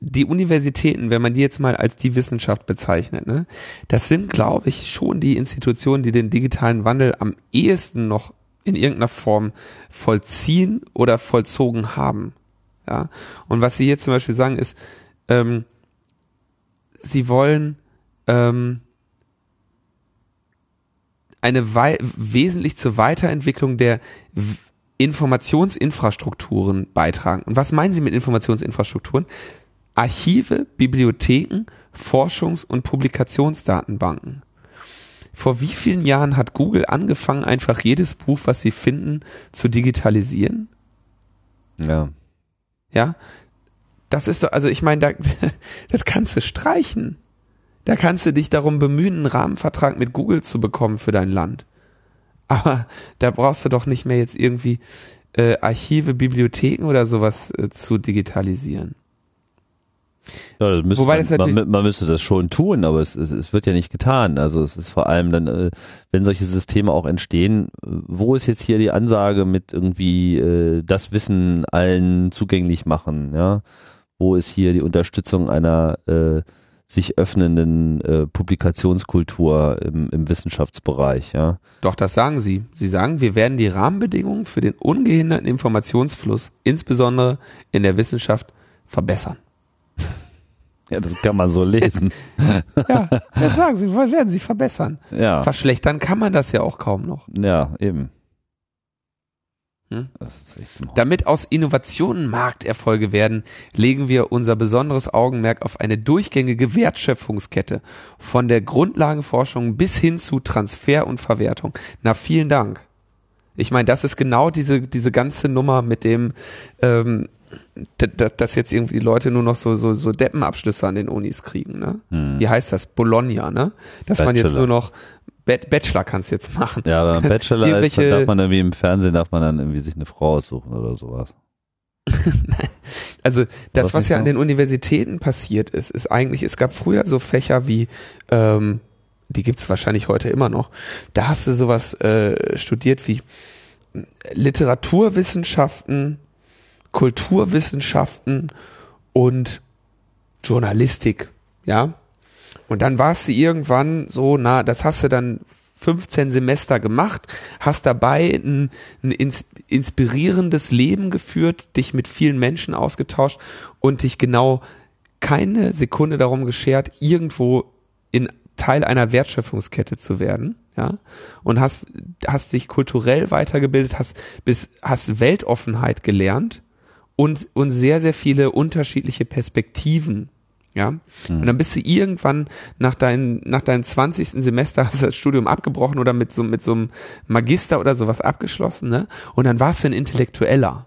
die Universitäten, wenn man die jetzt mal als die Wissenschaft bezeichnet, ne, das sind, glaube ich, schon die Institutionen, die den digitalen Wandel am ehesten noch in irgendeiner Form vollziehen oder vollzogen haben. Ja. Und was Sie hier zum Beispiel sagen ist, ähm, Sie wollen ähm, eine wei wesentlich zur Weiterentwicklung der Informationsinfrastrukturen beitragen. Und was meinen Sie mit Informationsinfrastrukturen? Archive, Bibliotheken, Forschungs- und Publikationsdatenbanken. Vor wie vielen Jahren hat Google angefangen, einfach jedes Buch, was sie finden, zu digitalisieren? ja. Ja. Das ist doch, also ich meine, da, das kannst du streichen. Da kannst du dich darum bemühen, einen Rahmenvertrag mit Google zu bekommen für dein Land. Aber da brauchst du doch nicht mehr jetzt irgendwie äh, Archive, Bibliotheken oder sowas äh, zu digitalisieren. Ja, das Wobei man, das man, man, müsste das schon tun, aber es, es, es, wird ja nicht getan. Also es ist vor allem dann, äh, wenn solche Systeme auch entstehen, wo ist jetzt hier die Ansage mit irgendwie äh, das Wissen allen zugänglich machen? Ja, wo ist hier die Unterstützung einer äh, sich öffnenden äh, Publikationskultur im, im Wissenschaftsbereich? Ja, doch das sagen Sie. Sie sagen, wir werden die Rahmenbedingungen für den ungehinderten Informationsfluss, insbesondere in der Wissenschaft, verbessern. Ja, das kann man so lesen. ja, das sagen sie, werden sie verbessern. Ja. Verschlechtern kann man das ja auch kaum noch. Ja, eben. Hm? Damit aus Innovationen Markterfolge werden, legen wir unser besonderes Augenmerk auf eine durchgängige Wertschöpfungskette von der Grundlagenforschung bis hin zu Transfer und Verwertung. Na, vielen Dank. Ich meine, das ist genau diese, diese ganze Nummer mit dem, ähm, dass jetzt irgendwie die Leute nur noch so, so, so Deppenabschlüsse an den Unis kriegen, ne? Hm. Wie heißt das? Bologna, ne? Dass Bachelor. man jetzt nur noch Bachelor kannst jetzt machen. Ja, aber Bachelor ist, dann darf man irgendwie im Fernsehen darf man dann irgendwie sich eine Frau aussuchen oder sowas. also das, was ja an den Universitäten passiert ist, ist eigentlich, es gab früher so Fächer wie, ähm, die gibt's wahrscheinlich heute immer noch, da hast du sowas äh, studiert wie Literaturwissenschaften, Kulturwissenschaften und Journalistik, ja. Und dann warst du irgendwann so, na, das hast du dann 15 Semester gemacht, hast dabei ein, ein inspirierendes Leben geführt, dich mit vielen Menschen ausgetauscht und dich genau keine Sekunde darum geschert, irgendwo in Teil einer Wertschöpfungskette zu werden, ja, und hast, hast dich kulturell weitergebildet, hast bis, hast Weltoffenheit gelernt und, und sehr, sehr viele unterschiedliche Perspektiven. Ja. Mhm. Und dann bist du irgendwann nach, dein, nach deinem 20. Semester hast du das Studium abgebrochen oder mit so, mit so einem Magister oder sowas abgeschlossen, ne? Und dann warst du ein Intellektueller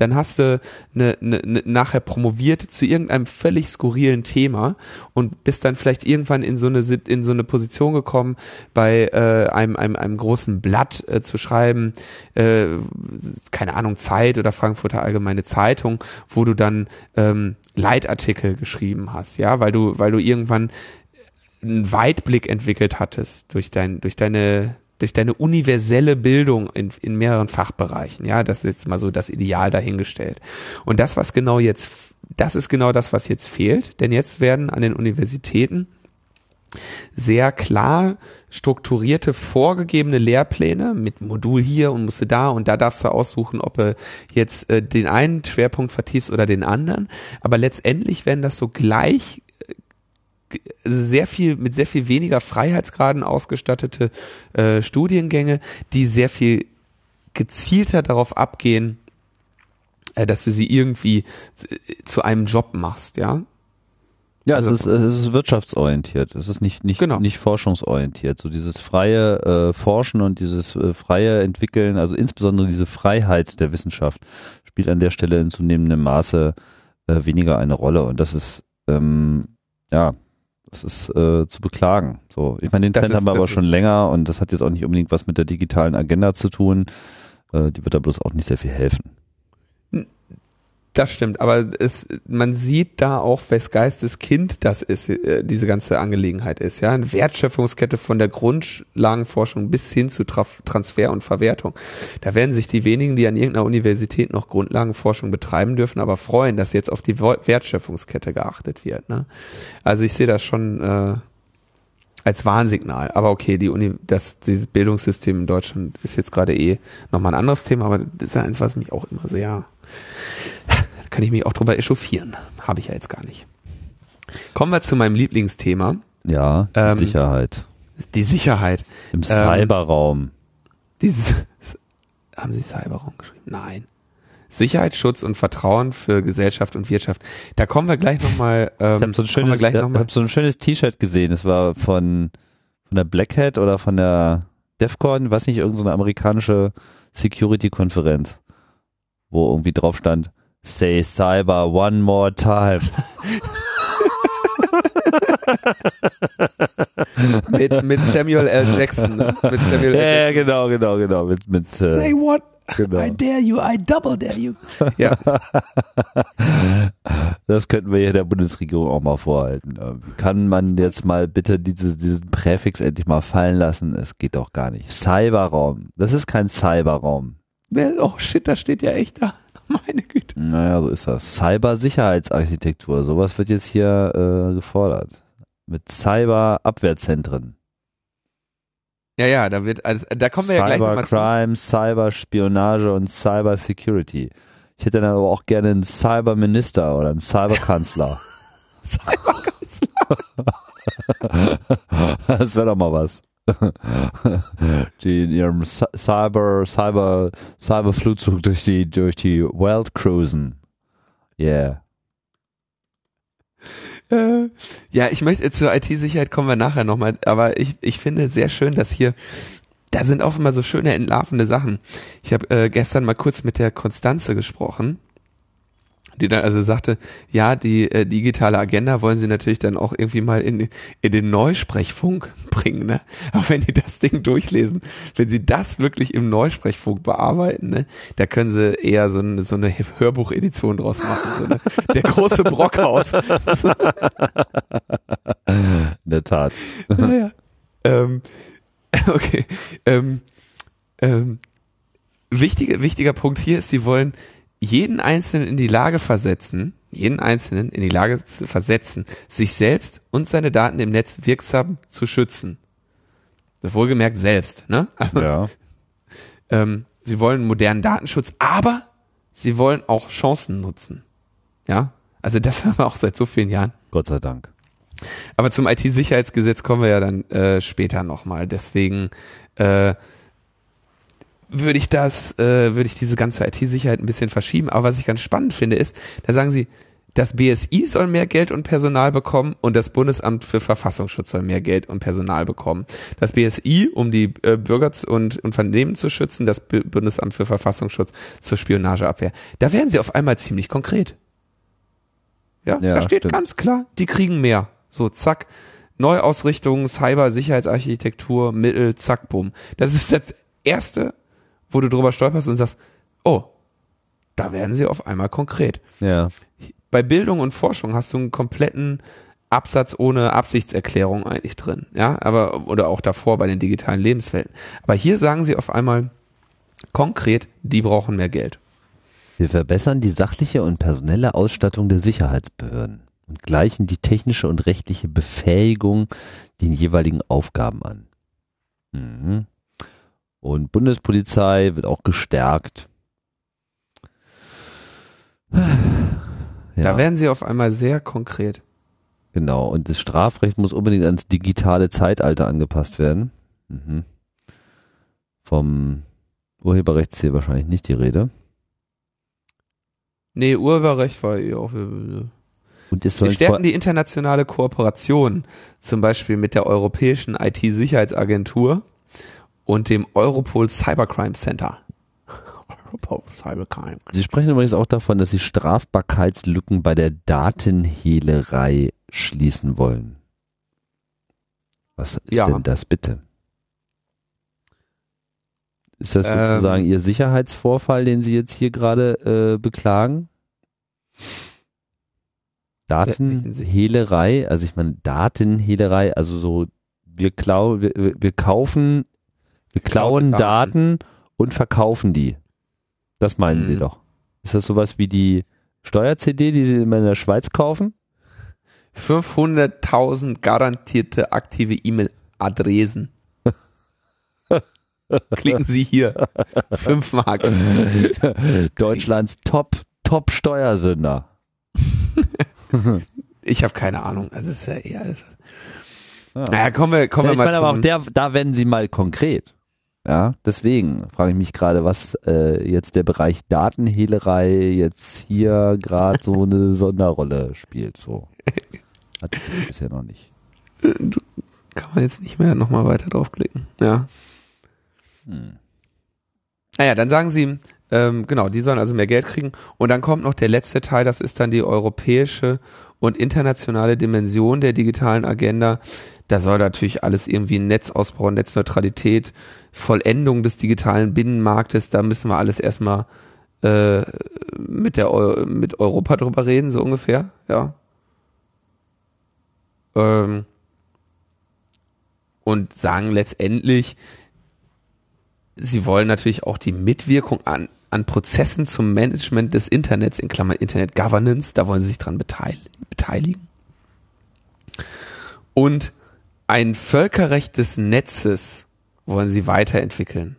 dann hast du ne, ne, ne, nachher promoviert zu irgendeinem völlig skurrilen Thema und bist dann vielleicht irgendwann in so eine in so eine Position gekommen, bei äh, einem, einem, einem großen Blatt äh, zu schreiben, äh, keine Ahnung, Zeit oder Frankfurter Allgemeine Zeitung, wo du dann ähm, Leitartikel geschrieben hast, ja, weil du, weil du irgendwann einen Weitblick entwickelt hattest durch dein, durch deine durch deine universelle Bildung in, in mehreren Fachbereichen. Ja, das ist jetzt mal so das Ideal dahingestellt. Und das, was genau jetzt, das ist genau das, was jetzt fehlt, denn jetzt werden an den Universitäten sehr klar strukturierte, vorgegebene Lehrpläne mit Modul hier und musst du da und da darfst du aussuchen, ob du jetzt äh, den einen Schwerpunkt vertiefst oder den anderen. Aber letztendlich werden das so gleich sehr viel, mit sehr viel weniger Freiheitsgraden ausgestattete äh, Studiengänge, die sehr viel gezielter darauf abgehen, äh, dass du sie irgendwie zu einem Job machst, ja. Ja, also, es, ist, es ist wirtschaftsorientiert. Es ist nicht, nicht, genau. nicht forschungsorientiert. So dieses freie äh, Forschen und dieses äh, freie Entwickeln, also insbesondere diese Freiheit der Wissenschaft, spielt an der Stelle in zunehmendem Maße äh, weniger eine Rolle. Und das ist, ähm, ja, das ist äh, zu beklagen. So, ich meine, den Trend ist, haben wir aber schon länger und das hat jetzt auch nicht unbedingt was mit der digitalen Agenda zu tun. Äh, die wird da bloß auch nicht sehr viel helfen. Das stimmt, aber es, man sieht da auch, wes Geistes Kind das ist, äh, diese ganze Angelegenheit ist, ja. Eine Wertschöpfungskette von der Grundlagenforschung bis hin zu Traf Transfer und Verwertung. Da werden sich die wenigen, die an irgendeiner Universität noch Grundlagenforschung betreiben dürfen, aber freuen, dass jetzt auf die Wertschöpfungskette geachtet wird, ne. Also ich sehe das schon, äh, als Warnsignal. Aber okay, die Uni, das, dieses Bildungssystem in Deutschland ist jetzt gerade eh nochmal ein anderes Thema, aber das ist ja eins, was mich auch immer sehr kann ich mich auch drüber echauffieren. Habe ich ja jetzt gar nicht. Kommen wir zu meinem Lieblingsthema. Ja, die ähm, Sicherheit. Die Sicherheit. Im Cyberraum. Ähm, dieses, haben Sie Cyberraum geschrieben? Nein. Sicherheit, Schutz und Vertrauen für Gesellschaft und Wirtschaft. Da kommen wir gleich nochmal. Ähm, ich habe so ein schönes, ja, hab so ein schönes T-Shirt gesehen. Es war von, von der Black Hat oder von der DEFCON, was nicht, irgendeine amerikanische Security-Konferenz, wo irgendwie drauf stand, Say Cyber one more time. mit, mit Samuel L. Jackson. Ne? Mit Samuel ja, L. ja, genau, genau, genau. Mit, mit, äh, Say what? genau. I dare you, I double dare you. Ja, Das könnten wir hier der Bundesregierung auch mal vorhalten. Äh, Kann man jetzt mal bitte dieses, diesen Präfix endlich mal fallen lassen? Es geht doch gar nicht. Cyberraum. Das ist kein Cyberraum. oh shit, da steht ja echt da. Meine Güte. Naja, so ist das. Cybersicherheitsarchitektur. Sowas wird jetzt hier äh, gefordert. Mit Cyberabwehrzentren. Ja, ja, da wird, also, da kommen wir ja gleich nochmal zu. Cybercrime, Cyberspionage und Cybersecurity. Ich hätte dann aber auch gerne einen Cyberminister oder einen Cyberkanzler. das wäre doch mal was. Die in ihrem Cy- Cyber, Cyber, Cyberflugzeug durch die, durch die Welt cruisen. Yeah. Äh, ja, ich möchte zur IT-Sicherheit kommen wir nachher nochmal, aber ich, ich finde sehr schön, dass hier, da sind auch immer so schöne entlarvende Sachen. Ich habe äh, gestern mal kurz mit der Konstanze gesprochen, die dann also sagte, ja, die äh, digitale Agenda wollen sie natürlich dann auch irgendwie mal in, in den Neusprechfunk bringen, ne? Aber wenn die das Ding durchlesen, wenn sie das wirklich im Neusprechfunk bearbeiten, ne, da können sie eher so eine, so eine Hörbuchedition draus machen, so, ne? Der große Brockhaus. In der Tat. Naja. ähm, okay. Ähm, ähm, wichtiger, wichtiger Punkt hier ist, sie wollen jeden Einzelnen in die Lage versetzen, jeden Einzelnen in die Lage zu versetzen, sich selbst und seine Daten im Netz wirksam zu schützen. Wohlgemerkt selbst, ne? Also, Ja. ähm, sie wollen modernen Datenschutz, aber sie wollen auch Chancen nutzen. Ja? Also das hören wir auch seit so vielen Jahren. Gott sei Dank. Aber zum IT-Sicherheitsgesetz kommen wir ja dann äh, später nochmal. Deswegen äh, würde ich das, äh, würde ich diese ganze IT-Sicherheit ein bisschen verschieben. Aber was ich ganz spannend finde, ist, da sagen sie, das BSI soll mehr Geld und Personal bekommen und das Bundesamt für Verfassungsschutz soll mehr Geld und Personal bekommen. Das BSI, um die äh, Bürger und Unternehmen zu schützen, das B Bundesamt für Verfassungsschutz zur Spionageabwehr. Da werden sie auf einmal ziemlich konkret. Ja, Ja, da steht stimmt. ganz klar, die kriegen mehr. So, zack. Neuausrichtung, Cyber-Sicherheitsarchitektur, Mittel, zack, bumm. Das ist das Erste, wo du drüber stolperst und sagst, oh, da werden sie auf einmal konkret. Ja. Bei Bildung und Forschung hast du einen kompletten Absatz ohne Absichtserklärung eigentlich drin, ja, aber oder auch davor bei den digitalen Lebenswelten. Aber hier sagen sie auf einmal konkret, die brauchen mehr Geld. Wir verbessern die sachliche und personelle Ausstattung der Sicherheitsbehörden und gleichen die technische und rechtliche Befähigung den jeweiligen Aufgaben an. Mhm. Und Bundespolizei wird auch gestärkt. Ja, Da werden sie auf einmal sehr konkret. genau. Und das Strafrecht muss unbedingt ans digitale Zeitalter angepasst werden. Mhm. Vom Urheberrecht ist hier wahrscheinlich nicht die Rede. Nee, Urheberrecht war eh auch. Wir Und es soll stärken die internationale Kooperation, zum Beispiel mit der Europäischen IT-Sicherheitsagentur und dem Europol Cybercrime Center. Europol Cybercrime. Sie sprechen übrigens auch davon, dass Sie Strafbarkeitslücken bei der Datenhehlerei schließen wollen. Was ist Ja. denn das bitte? Ist das Ähm. sozusagen Ihr Sicherheitsvorfall, den Sie jetzt hier gerade äh, beklagen? Datenhehlerei, also ich meine Datenhehlerei, also so wir klauen, wir, wir kaufen, wir klauen Geklaute Daten und verkaufen die. Das meinen Sie Mhm. doch. Ist das sowas wie die Steuer-CD, die Sie immer in der Schweiz kaufen? 500.000 garantierte aktive E-Mail-Adressen. Klicken Sie hier. Fünf Mark. Deutschlands Top, Top Steuersünder. Ich habe keine Ahnung. Also es ist ja eher alles. Ja. Naja, kommen wir, kommen Ja, wir ich mal meine aber auch der, da werden Sie mal konkret. Ja, deswegen frage ich mich gerade, was äh, jetzt der Bereich Datenhehlerei jetzt hier gerade so eine Sonderrolle spielt. So ich bisher noch nicht. kann man jetzt nicht mehr nochmal weiter draufklicken. Ja. Hm. Naja, dann sagen sie, Ähm, genau, die sollen also mehr Geld kriegen. Und dann kommt noch der letzte Teil, das ist dann die europäische und internationale Dimension der digitalen Agenda. Da soll natürlich alles irgendwie Netzausbau, Netzneutralität, Vollendung des digitalen Binnenmarktes, da müssen wir alles erstmal äh, mit der Eu mit Europa drüber reden, so ungefähr, ja. Ähm, und sagen letztendlich, sie wollen natürlich auch die Mitwirkung an, an Prozessen zum Management des Internets, in Klammern Internet Governance, da wollen sie sich dran beteiligen. Und ein Völkerrecht des Netzes wollen sie weiterentwickeln.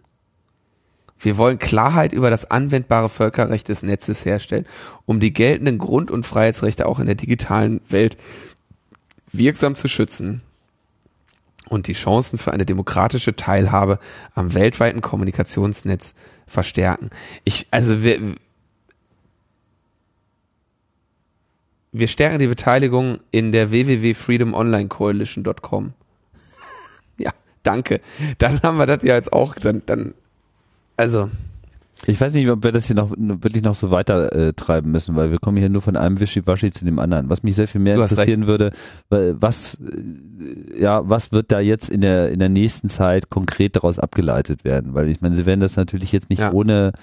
Wir wollen Klarheit über das anwendbare Völkerrecht des Netzes herstellen, um die geltenden Grund- und Freiheitsrechte auch in der digitalen Welt wirksam zu schützen und die Chancen für eine demokratische Teilhabe am weltweiten Kommunikationsnetz verstärken. Ich, also wir, wir stärken die Beteiligung in der www.freedomonlinecoalition.com. danke. Dann haben wir das ja jetzt auch, dann, dann, also. Ich weiß nicht, ob wir das hier noch wirklich noch so weiter äh, treiben müssen, weil wir kommen hier nur von einem Wischiwaschi zu dem anderen. Was mich sehr viel mehr interessieren würde, was äh, ja, was wird da jetzt in der in der nächsten Zeit konkret daraus abgeleitet werden? Weil ich meine, sie werden das natürlich jetzt nicht ja. ohne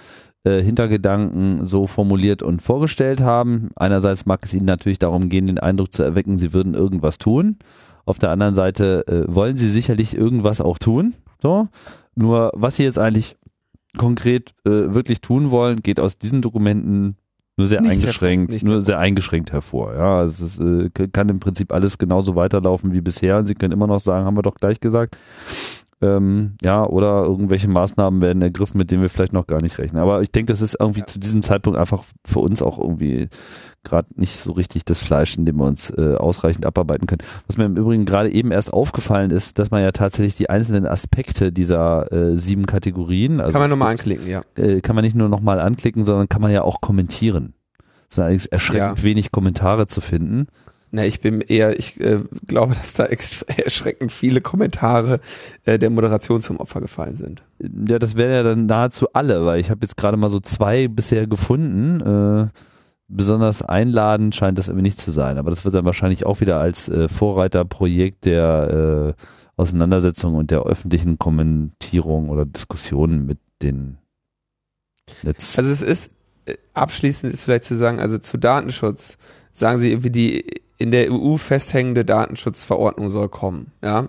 äh, Hintergedanken so formuliert und vorgestellt haben. Einerseits mag es ihnen natürlich darum gehen, den Eindruck zu erwecken, sie würden irgendwas tun. Auf der anderen Seite äh, wollen sie sicherlich irgendwas auch tun. So. Nur was sie jetzt eigentlich konkret äh, wirklich tun wollen, geht aus diesen Dokumenten nur sehr nicht eingeschränkt, hervor, nur sehr eingeschränkt hervor. Ja, es ist, äh, kann im Prinzip alles genauso weiterlaufen wie bisher und sie können immer noch sagen, haben wir doch gleich gesagt. Ähm, ja, oder irgendwelche Maßnahmen werden ergriffen, mit denen wir vielleicht noch gar nicht rechnen. Aber ich denke, das ist irgendwie ja. zu diesem Zeitpunkt einfach für uns auch irgendwie gerade nicht so richtig das Fleisch, in dem wir uns äh, ausreichend abarbeiten können. Was mir im Übrigen gerade eben erst aufgefallen ist, dass man ja tatsächlich die einzelnen Aspekte dieser äh, sieben Kategorien, also kann man nochmal anklicken, ja, äh, kann man nicht nur nochmal anklicken, sondern kann man ja auch kommentieren. Es sind allerdings erschreckend ja. wenig Kommentare zu finden. Na, ich bin eher, ich äh, glaube, dass da erschreckend viele Kommentare äh, der Moderation zum Opfer gefallen sind. Ja, das wären ja dann nahezu alle, weil ich habe jetzt gerade mal so zwei bisher gefunden. Äh, besonders einladend scheint das irgendwie nicht zu sein, aber das wird dann wahrscheinlich auch wieder als äh, Vorreiterprojekt der äh, Auseinandersetzung und der öffentlichen Kommentierung oder Diskussionen mit den Netz. Also es ist äh, abschließend ist vielleicht zu sagen, also zu Datenschutz sagen sie irgendwie die in der EU festhängende Datenschutzverordnung soll kommen. Ja?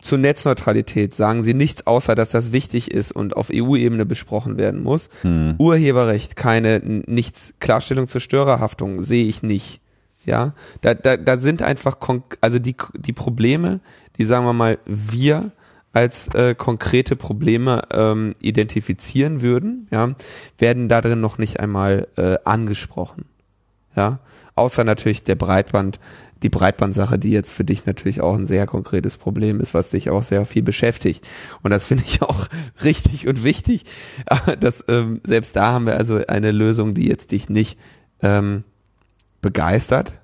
Zur Netzneutralität sagen sie nichts, außer dass das wichtig ist und auf EU-Ebene besprochen werden muss. Hm. Urheberrecht, keine, nichts, Klarstellung zur Störerhaftung sehe ich nicht. Ja, da, da, da sind einfach, also die, die Probleme, die sagen wir mal, wir als äh, konkrete Probleme ähm, identifizieren würden, ja, werden darin noch nicht einmal äh, angesprochen. Ja, Außer natürlich der Breitband, die Breitbandsache, die jetzt für dich natürlich auch ein sehr konkretes Problem ist, was dich auch sehr viel beschäftigt. Und das finde ich auch richtig und wichtig. Das, ähm, selbst da haben wir also eine Lösung, die jetzt dich nicht ähm, begeistert.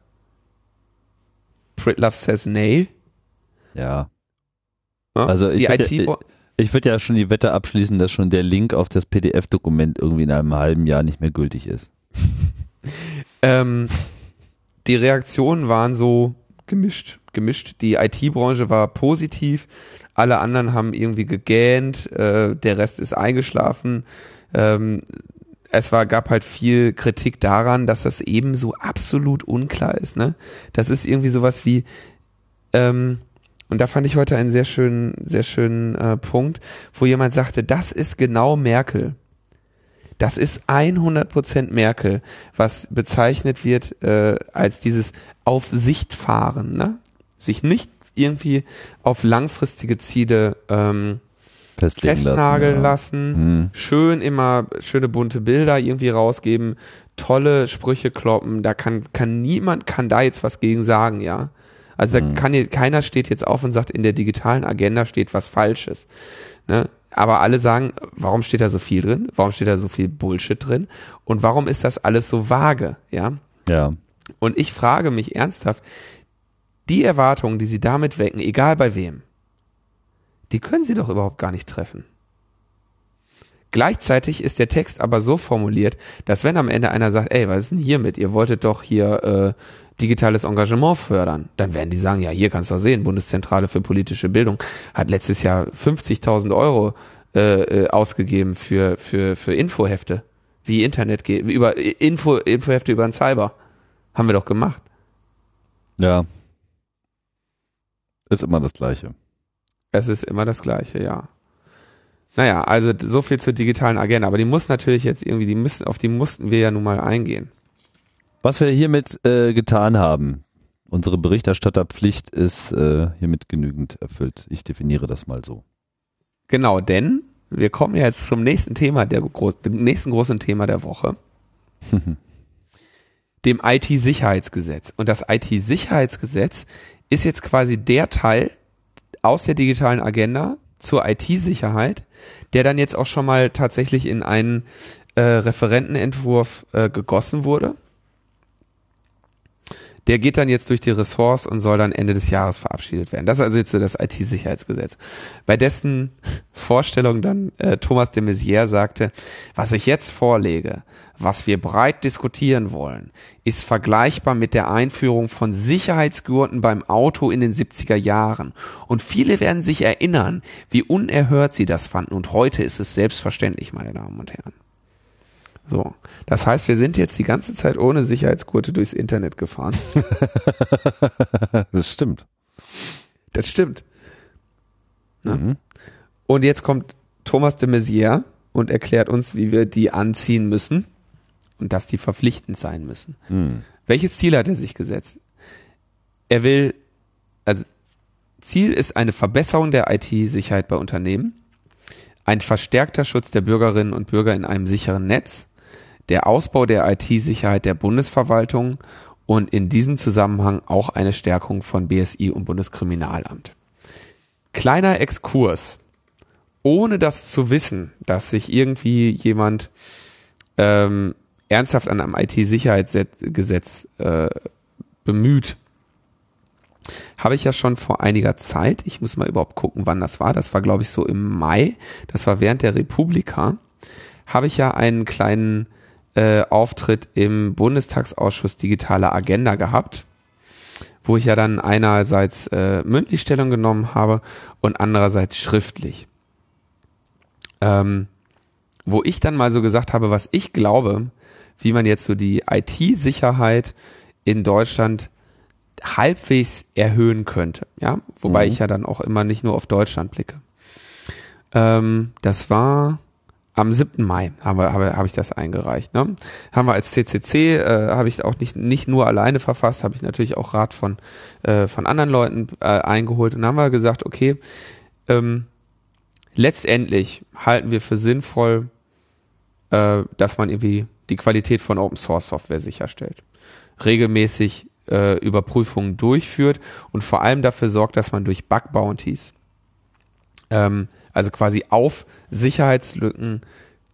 Pritlove says nay. Ja. Also ich würde ja, ich würd ja schon die Wette abschließen, dass schon der Link auf das PDF-Dokument irgendwie in einem halben Jahr nicht mehr gültig ist. ähm, die Reaktionen waren so gemischt, gemischt. Die IT-Branche war positiv, alle anderen haben irgendwie gegähnt, äh, der Rest ist eingeschlafen. Ähm, es war, gab halt viel Kritik daran, dass das eben so absolut unklar ist. Ne? Das ist irgendwie sowas wie, ähm, und da fand ich heute einen sehr schönen, sehr schönen äh, Punkt, wo jemand sagte, das ist genau Merkel. Das ist 100% Merkel, was bezeichnet wird äh, als dieses auf Sicht fahren, ne? sich nicht irgendwie auf langfristige Ziele ähm, festnageln lassen, lassen mhm. schön immer schöne bunte Bilder irgendwie rausgeben, tolle Sprüche kloppen, da kann, kann niemand kann da jetzt was gegen sagen, ja. Also da mhm. kann hier, keiner steht jetzt auf und sagt, in der digitalen Agenda steht was Falsches. Ne? Aber alle sagen, warum steht da so viel drin? Warum steht da so viel Bullshit drin? Und warum ist das alles so vage? Ja. Ja. Und ich frage mich ernsthaft, die Erwartungen, die sie damit wecken, egal bei wem, die können sie doch überhaupt gar nicht treffen. Gleichzeitig ist der Text aber so formuliert, dass wenn am Ende einer sagt, ey, was ist denn hier mit? Ihr wolltet doch hier äh, digitales Engagement fördern, dann werden die sagen, ja, hier kannst du auch sehen, Bundeszentrale für politische Bildung hat letztes Jahr 50.000 Euro äh, äh, ausgegeben für, für, für Infohefte, wie Internet geht, über Info, Infohefte über den Cyber. Haben wir doch gemacht. Ja. Ist immer das Gleiche. Es ist immer das Gleiche, ja. Naja, also so viel zur digitalen Agenda. Aber die muss natürlich jetzt irgendwie, die müssen, auf die mussten wir ja nun mal eingehen. Was wir hiermit äh, getan haben, unsere Berichterstatterpflicht ist äh, hiermit genügend erfüllt. Ich definiere das mal so. Genau, denn wir kommen jetzt zum nächsten Thema, der dem nächsten großen Thema der Woche. dem IT-Sicherheitsgesetz. Und das IT-Sicherheitsgesetz ist jetzt quasi der Teil aus der digitalen Agenda zur IT-Sicherheit, der dann jetzt auch schon mal tatsächlich in einen äh, Referentenentwurf äh, gegossen wurde. Der geht dann jetzt durch die Ressorts und soll dann Ende des Jahres verabschiedet werden. Das ist also jetzt so das IT-Sicherheitsgesetz. Bei dessen Vorstellung dann äh, Thomas de Maizière sagte, was ich jetzt vorlege, was wir breit diskutieren wollen, ist vergleichbar mit der Einführung von Sicherheitsgurten beim Auto in den 70er Jahren. Und viele werden sich erinnern, wie unerhört sie das fanden. Und heute ist es selbstverständlich, meine Damen und Herren. So. Das heißt, wir sind jetzt die ganze Zeit ohne Sicherheitsgurte durchs Internet gefahren. das stimmt. Das stimmt. Mhm. Und jetzt kommt Thomas de Maizière und erklärt uns, wie wir die anziehen müssen und dass die verpflichtend sein müssen. Mhm. Welches Ziel hat er sich gesetzt? Er will, also Ziel ist eine Verbesserung der IT-Sicherheit bei Unternehmen, ein verstärkter Schutz der Bürgerinnen und Bürger in einem sicheren Netz, der Ausbau der IT-Sicherheit der Bundesverwaltung und in diesem Zusammenhang auch eine Stärkung von BSI und Bundeskriminalamt. Kleiner Exkurs. Ohne das zu wissen, dass sich irgendwie jemand ähm, ernsthaft an einem IT-Sicherheitsgesetz äh, bemüht, habe ich ja schon vor einiger Zeit, ich muss mal überhaupt gucken, wann das war, das war glaube ich so im Mai, das war während der Republika, habe ich ja einen kleinen äh, Auftritt im Bundestagsausschuss Digitale Agenda gehabt, wo ich ja dann einerseits äh, mündlich Stellung genommen habe und andererseits schriftlich. Ähm, wo ich dann mal so gesagt habe, was ich glaube, wie man jetzt so die IT-Sicherheit in Deutschland halbwegs erhöhen könnte. Ja, wobei mhm. ich ja dann auch immer nicht nur auf Deutschland blicke. Ähm, das war am 7. Mai haben wir, habe, habe ich das eingereicht. Ne? Haben wir als CCC, äh, habe ich auch nicht, nicht nur alleine verfasst, habe ich natürlich auch Rat von, äh, von anderen Leuten äh, eingeholt und haben wir gesagt, okay, ähm, letztendlich halten wir für sinnvoll, äh, dass man irgendwie die Qualität von Open Source Software sicherstellt. Regelmäßig äh, Überprüfungen durchführt und vor allem dafür sorgt, dass man durch Bug Bounties ähm, also quasi auf Sicherheitslücken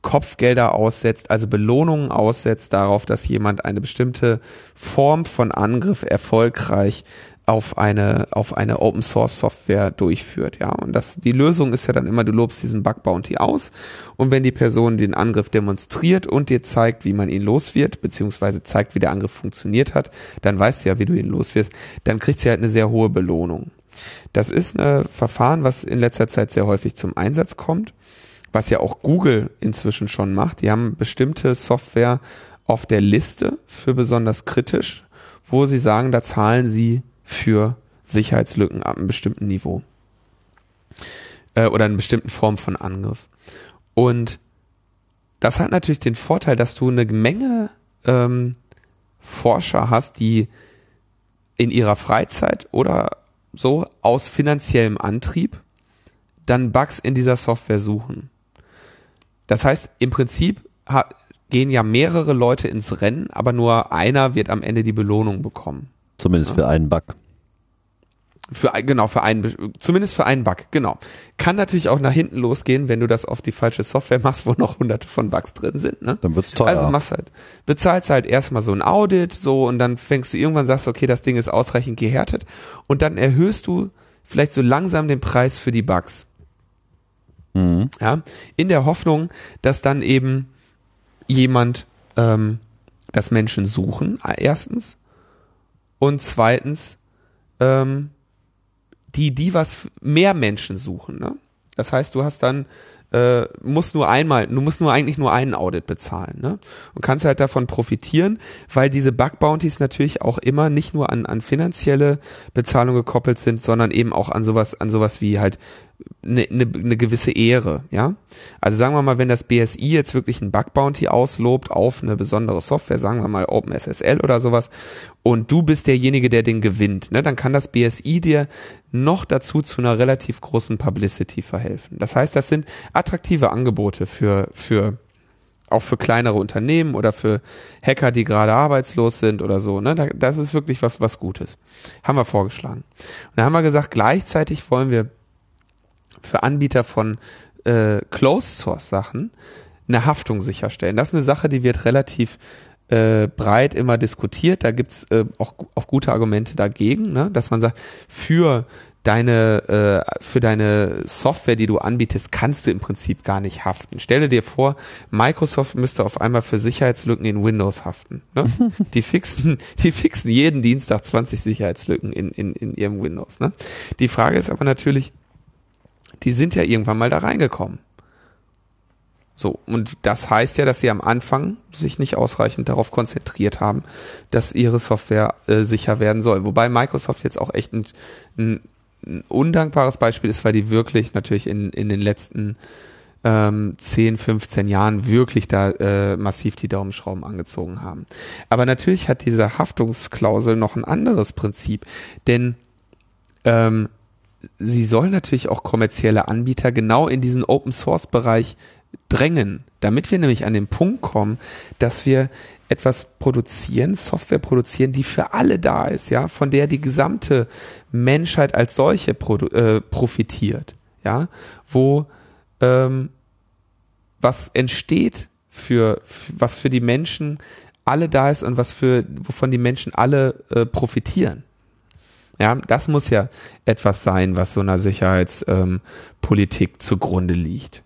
Kopfgelder aussetzt, also Belohnungen aussetzt darauf, dass jemand eine bestimmte Form von Angriff erfolgreich auf eine, auf eine Open Source Software durchführt, ja. Und das, die Lösung ist ja dann immer, du lobst diesen Bug Bounty aus. Und wenn die Person den Angriff demonstriert und dir zeigt, wie man ihn los wird, beziehungsweise zeigt, wie der Angriff funktioniert hat, dann weißt du ja, wie du ihn los wirst, dann kriegt sie halt eine sehr hohe Belohnung. Das ist ein Verfahren, was in letzter Zeit sehr häufig zum Einsatz kommt, was ja auch Google inzwischen schon macht. Die haben bestimmte Software auf der Liste für besonders kritisch, wo sie sagen, da zahlen sie für Sicherheitslücken ab einem bestimmten Niveau äh, oder einer bestimmten Form von Angriff. Und das hat natürlich den Vorteil, dass du eine Menge ähm, Forscher hast, die in ihrer Freizeit oder so aus finanziellem Antrieb dann Bugs in dieser Software suchen. Das heißt, im Prinzip gehen ja mehrere Leute ins Rennen, aber nur einer wird am Ende die Belohnung bekommen. Zumindest ja. für einen Bug. Für, genau, für einen, zumindest für einen Bug, genau. Kann natürlich auch nach hinten losgehen, wenn du das auf die falsche Software machst, wo noch hunderte von Bugs drin sind, ne? Dann wird's teuer. Also machst halt, bezahlst halt erstmal so ein Audit, so, und dann fängst du irgendwann sagst, okay, das Ding ist ausreichend gehärtet, und dann erhöhst du vielleicht so langsam den Preis für die Bugs. Mhm. Ja, in der Hoffnung, dass dann eben jemand, ähm, dass Menschen suchen, erstens, und zweitens, ähm, die, die was mehr Menschen suchen. Ne? Das heißt, du hast dann äh, musst nur einmal, du musst nur eigentlich nur einen Audit bezahlen, ne? Und kannst halt davon profitieren, weil diese Bug Bounties natürlich auch immer nicht nur an, an finanzielle Bezahlung gekoppelt sind, sondern eben auch an sowas, an sowas wie halt eine, eine, eine gewisse Ehre, ja. Also sagen wir mal, wenn das BSI jetzt wirklich ein Bug Bounty auslobt auf eine besondere Software, sagen wir mal OpenSSL oder sowas, und du bist derjenige, der den gewinnt, ne, dann kann das BSI dir noch dazu zu einer relativ großen Publicity verhelfen. Das heißt, das sind attraktive Angebote für, für auch für kleinere Unternehmen oder für Hacker, die gerade arbeitslos sind oder so. Ne? Das ist wirklich was, was Gutes. Haben wir vorgeschlagen. Und da haben wir gesagt, gleichzeitig wollen wir für Anbieter von äh, Closed Source Sachen eine Haftung sicherstellen. Das ist eine Sache, die wird relativ äh, breit immer diskutiert. Da gibt's äh, auch, auch gute Argumente dagegen, ne? dass man sagt, für deine äh, für deine Software, die du anbietest, kannst du im Prinzip gar nicht haften. Stelle dir vor, Microsoft müsste auf einmal für Sicherheitslücken in Windows haften. Ne? Die fixen, die fixen jeden Dienstag 20 Sicherheitslücken in, in, in ihrem Windows. Ne? Die Frage ist aber natürlich, die sind ja irgendwann mal da reingekommen. So, und das heißt ja, dass sie am Anfang sich nicht ausreichend darauf konzentriert haben, dass ihre Software äh, sicher werden soll. Wobei Microsoft jetzt auch echt ein, ein, ein undankbares Beispiel ist, weil die wirklich natürlich in, in den letzten ähm, 10, 15 Jahren wirklich da äh, massiv die Daumenschrauben angezogen haben. Aber natürlich hat diese Haftungsklausel noch ein anderes Prinzip, denn ähm, sie soll natürlich auch kommerzielle Anbieter genau in diesen Open Source Bereich drängen, damit wir nämlich an den Punkt kommen, dass wir etwas produzieren, Software produzieren, die für alle da ist, ja, von der die gesamte Menschheit als solche äh, profitiert, ja, wo ähm, was entsteht für, für, was für die Menschen alle da ist und was für wovon die Menschen alle äh, profitieren. Ja, das muss ja etwas sein, was so einer Sicherheitspolitik ähm, zugrunde liegt.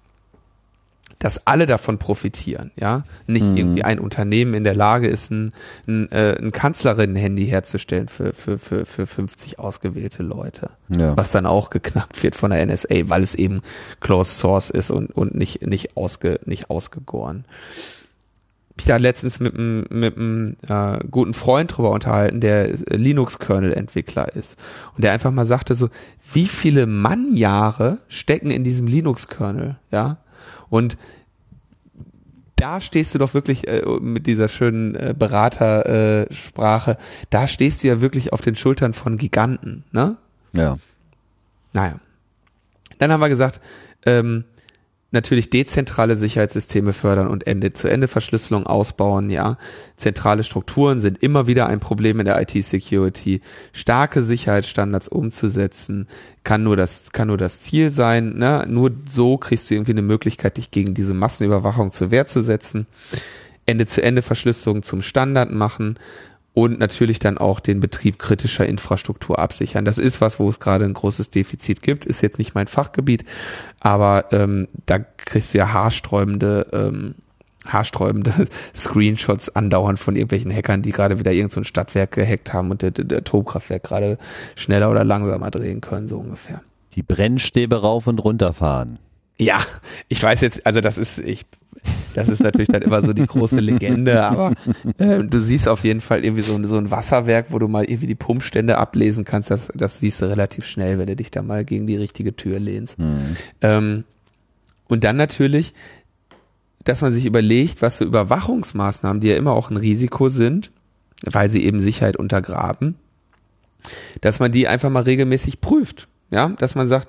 Dass alle davon profitieren, ja. Nicht mhm. irgendwie ein Unternehmen in der Lage ist, ein, ein, äh, ein Kanzlerinnen-Handy herzustellen für, für, für, für 50 ausgewählte Leute. Ja. Was dann auch geknackt wird von der NSA, weil es eben Closed Source ist und, und nicht, nicht, ausge, nicht ausgegoren mich da letztens mit einem mit einem äh, guten Freund drüber unterhalten, der Linux-Kernel-Entwickler ist und der einfach mal sagte so, wie viele Mannjahre stecken in diesem Linux-Kernel, ja? Und da stehst du doch wirklich äh, mit dieser schönen äh, Beratersprache, äh, da stehst du ja wirklich auf den Schultern von Giganten, ne? Ja. Naja. Dann haben wir gesagt, ähm, natürlich dezentrale Sicherheitssysteme fördern und Ende-zu-Ende-Verschlüsselung ausbauen, ja. Zentrale Strukturen sind immer wieder ein Problem in der IT-Security. Starke Sicherheitsstandards umzusetzen, kann nur das, kann nur das Ziel sein, ne? Nur so kriegst du irgendwie eine Möglichkeit, dich gegen diese Massenüberwachung zur Wehr zu setzen. Ende-zu-Ende-Verschlüsselung zum Standard machen und natürlich dann auch den Betrieb kritischer Infrastruktur absichern. Das ist was, wo es gerade ein großes Defizit gibt, ist jetzt nicht mein Fachgebiet, aber ähm, da kriegst du ja haarsträubende ähm, haarsträubende Screenshots andauernd von irgendwelchen Hackern, die gerade wieder irgendein so Stadtwerk gehackt haben und der, der Atomkraftwerk gerade schneller oder langsamer drehen können, so ungefähr. Die Brennstäbe rauf und runter fahren. Ja, ich weiß jetzt, also das ist, ich das ist natürlich dann immer so die große Legende, aber äh, du siehst auf jeden Fall irgendwie so, so ein Wasserwerk, wo du mal irgendwie die Pumpstände ablesen kannst. Das, das siehst du relativ schnell, wenn du dich da mal gegen die richtige Tür lehnst. Mhm. Ähm, und dann natürlich, dass man sich überlegt, was so Überwachungsmaßnahmen, die ja immer auch ein Risiko sind, weil sie eben Sicherheit untergraben, dass man die einfach mal regelmäßig prüft. Ja, dass man sagt,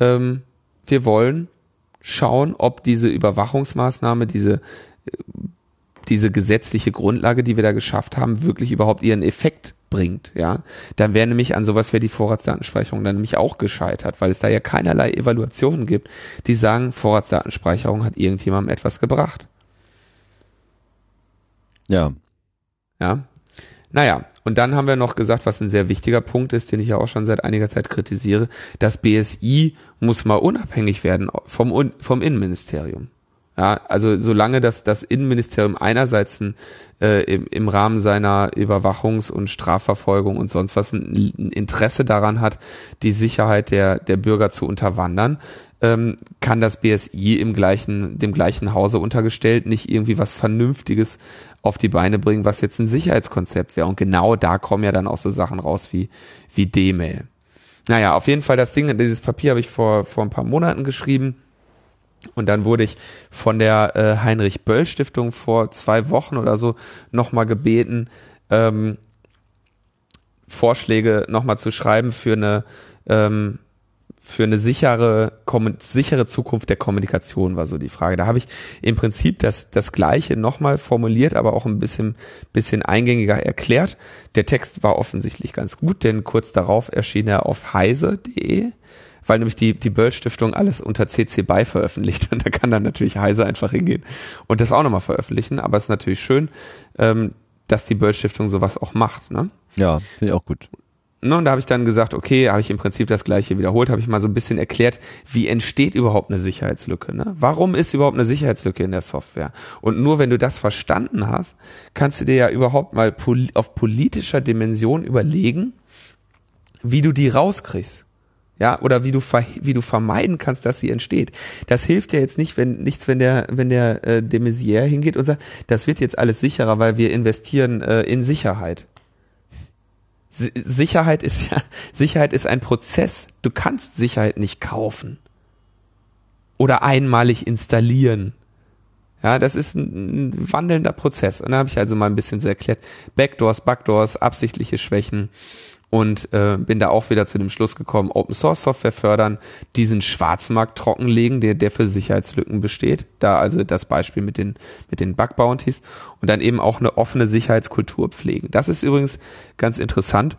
ähm, wir wollen schauen, ob diese Überwachungsmaßnahme, diese, diese gesetzliche Grundlage, die wir da geschafft haben, wirklich überhaupt ihren Effekt bringt, ja, dann wäre nämlich an sowas wäre die Vorratsdatenspeicherung dann nämlich auch gescheitert, weil es da ja keinerlei Evaluationen gibt, die sagen, Vorratsdatenspeicherung hat irgendjemandem etwas gebracht. Ja. Ja. Naja, und dann haben wir noch gesagt, was ein sehr wichtiger Punkt ist, den ich ja auch schon seit einiger Zeit kritisiere, das BSI muss mal unabhängig werden vom, vom Innenministerium. Ja, also solange das, das Innenministerium einerseits ein, äh, im, im Rahmen seiner Überwachungs- und Strafverfolgung und sonst was ein, ein Interesse daran hat, die Sicherheit der, der Bürger zu unterwandern, ähm, kann das BSI im gleichen, dem gleichen Hause untergestellt nicht irgendwie was Vernünftiges auf die Beine bringen, was jetzt ein Sicherheitskonzept wäre. Und genau da kommen ja dann auch so Sachen raus wie, wie D-Mail. Naja, auf jeden Fall das Ding, dieses Papier habe ich vor, vor ein paar Monaten geschrieben und dann wurde ich von der äh, Heinrich Böll Stiftung vor zwei Wochen oder so nochmal gebeten, ähm, Vorschläge nochmal zu schreiben für eine ähm, für eine sichere, sichere Zukunft der Kommunikation war so die Frage. Da habe ich im Prinzip das, das Gleiche nochmal formuliert, aber auch ein bisschen, bisschen eingängiger erklärt. Der Text war offensichtlich ganz gut, denn kurz darauf erschien er auf heise.de weil nämlich die, die Böll Stiftung alles unter CC BY veröffentlicht und da kann dann natürlich Heise einfach hingehen und das auch nochmal veröffentlichen, aber es ist natürlich schön, ähm, dass die Böll Stiftung sowas auch macht, ne? Ja, finde ich auch gut. Ne, und da habe ich dann gesagt, okay, habe ich im Prinzip das gleiche wiederholt, habe ich mal so ein bisschen erklärt, wie entsteht überhaupt eine Sicherheitslücke? Ne? Warum ist überhaupt eine Sicherheitslücke in der Software? Und nur wenn du das verstanden hast, kannst du dir ja überhaupt mal pol auf politischer Dimension überlegen, wie du die rauskriegst ja, oder wie du wie du vermeiden kannst, dass sie entsteht. Das hilft ja jetzt nicht, wenn nichts, wenn der wenn der äh, de Maizière hingeht und sagt, das wird jetzt alles sicherer, weil wir investieren äh, in Sicherheit. Sicherheit ist ja Sicherheit ist ein Prozess. Du kannst Sicherheit nicht kaufen oder einmalig installieren. Ja, das ist ein, ein wandelnder Prozess. Und da habe ich also mal ein bisschen so erklärt, Backdoors, Backdoors, absichtliche Schwächen und äh, bin da auch wieder zu dem Schluss gekommen, Open Source Software fördern, diesen Schwarzmarkt trockenlegen, der, der für Sicherheitslücken besteht. Da also das Beispiel mit den, mit den Bug Bounties und dann eben auch eine offene Sicherheitskultur pflegen. Das ist übrigens ganz interessant.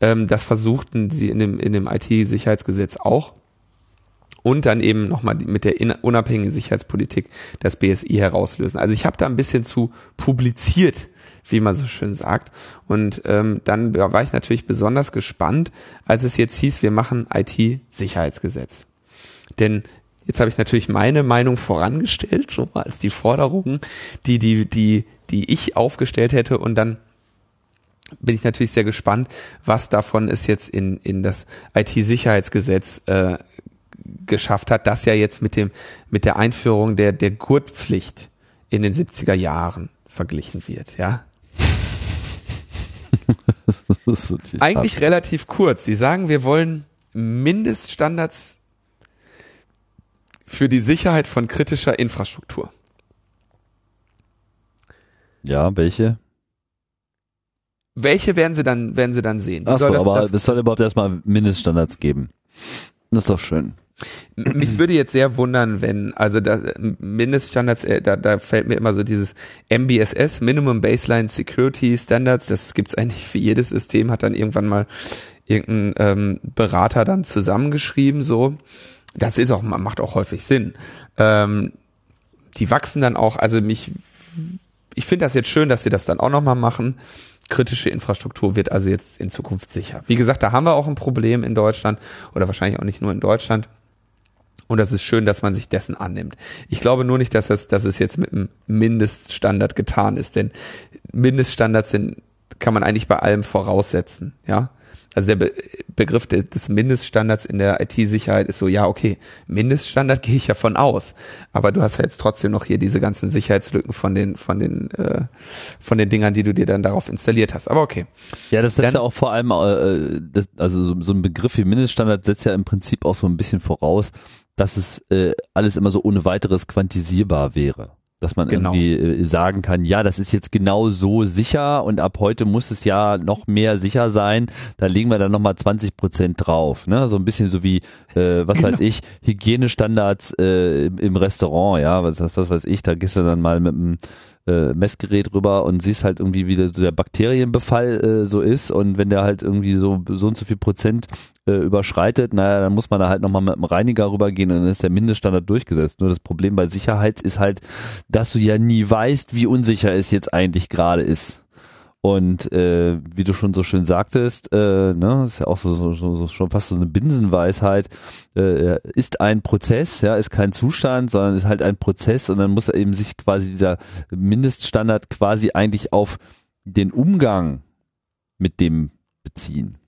Ähm, das versuchten sie in dem, in dem IT-Sicherheitsgesetz auch. Und dann eben nochmal mit der unabhängigen Sicherheitspolitik das BSI herauslösen. Also ich habe da ein bisschen zu publiziert wie man so schön sagt. Und ähm, dann war ich natürlich besonders gespannt, als es jetzt hieß, wir machen IT-Sicherheitsgesetz. Denn jetzt habe ich natürlich meine Meinung vorangestellt, so als die Forderungen, die, die, die, die ich aufgestellt hätte und dann bin ich natürlich sehr gespannt, was davon es jetzt in, in das IT-Sicherheitsgesetz äh, geschafft hat, das ja jetzt mit dem, mit der Einführung der, der Gurtpflicht in den 70er Jahren verglichen wird, ja. Eigentlich relativ kurz. Sie sagen, wir wollen Mindeststandards für die Sicherheit von kritischer Infrastruktur. Ja, welche? Welche werden Sie dann, werden Sie dann sehen? Achso, aber es soll überhaupt erstmal Mindeststandards geben. Das ist doch schön. Mich würde jetzt sehr wundern, wenn, also da, Mindeststandards, äh, da, da fällt mir immer so dieses MBSS, Minimum Baseline Security Standards, das gibt's eigentlich für jedes System, hat dann irgendwann mal irgendein ähm, Berater dann zusammengeschrieben, so. Das ist auch, macht auch häufig Sinn. Ähm, die wachsen dann auch, also mich, ich finde das jetzt schön, dass sie das dann auch nochmal machen kritische Infrastruktur wird also jetzt in Zukunft sicher. Wie gesagt, da haben wir auch ein Problem in Deutschland oder wahrscheinlich auch nicht nur in Deutschland. Und das ist schön, dass man sich dessen annimmt. Ich glaube nur nicht, dass, das, dass es jetzt mit einem Mindeststandard getan ist, denn Mindeststandards sind, kann man eigentlich bei allem voraussetzen, ja. Also der Be Begriff des Mindeststandards in der IT-Sicherheit ist so, ja, okay, Mindeststandard gehe ich ja von aus, aber du hast ja jetzt trotzdem noch hier diese ganzen Sicherheitslücken von den von den äh, von den Dingern, die du dir dann darauf installiert hast. Aber okay. Ja, das setzt dann, ja auch vor allem, äh, das, also so, so ein Begriff wie Mindeststandard setzt ja im Prinzip auch so ein bisschen voraus, dass es äh, alles immer so ohne weiteres quantisierbar wäre. Dass man genau. irgendwie äh, sagen kann, ja, das ist jetzt genau so sicher und ab heute muss es ja noch mehr sicher sein. Da legen wir dann nochmal 20 Prozent drauf. Ne? So ein bisschen so wie, äh, was genau. weiß ich, Hygienestandards äh, im Restaurant, ja, was, was weiß ich, da gehst du dann mal mit einem äh, Messgerät rüber und siehst halt irgendwie, wie so der Bakterienbefall äh, so ist und wenn der halt irgendwie so so und so viel Prozent äh, überschreitet, naja, dann muss man da halt nochmal mit dem Reiniger rübergehen und dann ist der Mindeststandard durchgesetzt. Nur das Problem bei Sicherheit ist halt, dass du ja nie weißt, wie unsicher es jetzt eigentlich gerade ist. Und äh, wie du schon so schön sagtest, äh, ne, ist ja auch so, so, so, so schon fast so eine Binsenweisheit, äh, ist ein Prozess, ja, ist kein Zustand, sondern ist halt ein Prozess und dann muss eben sich quasi dieser Mindeststandard quasi eigentlich auf den Umgang mit dem beziehen.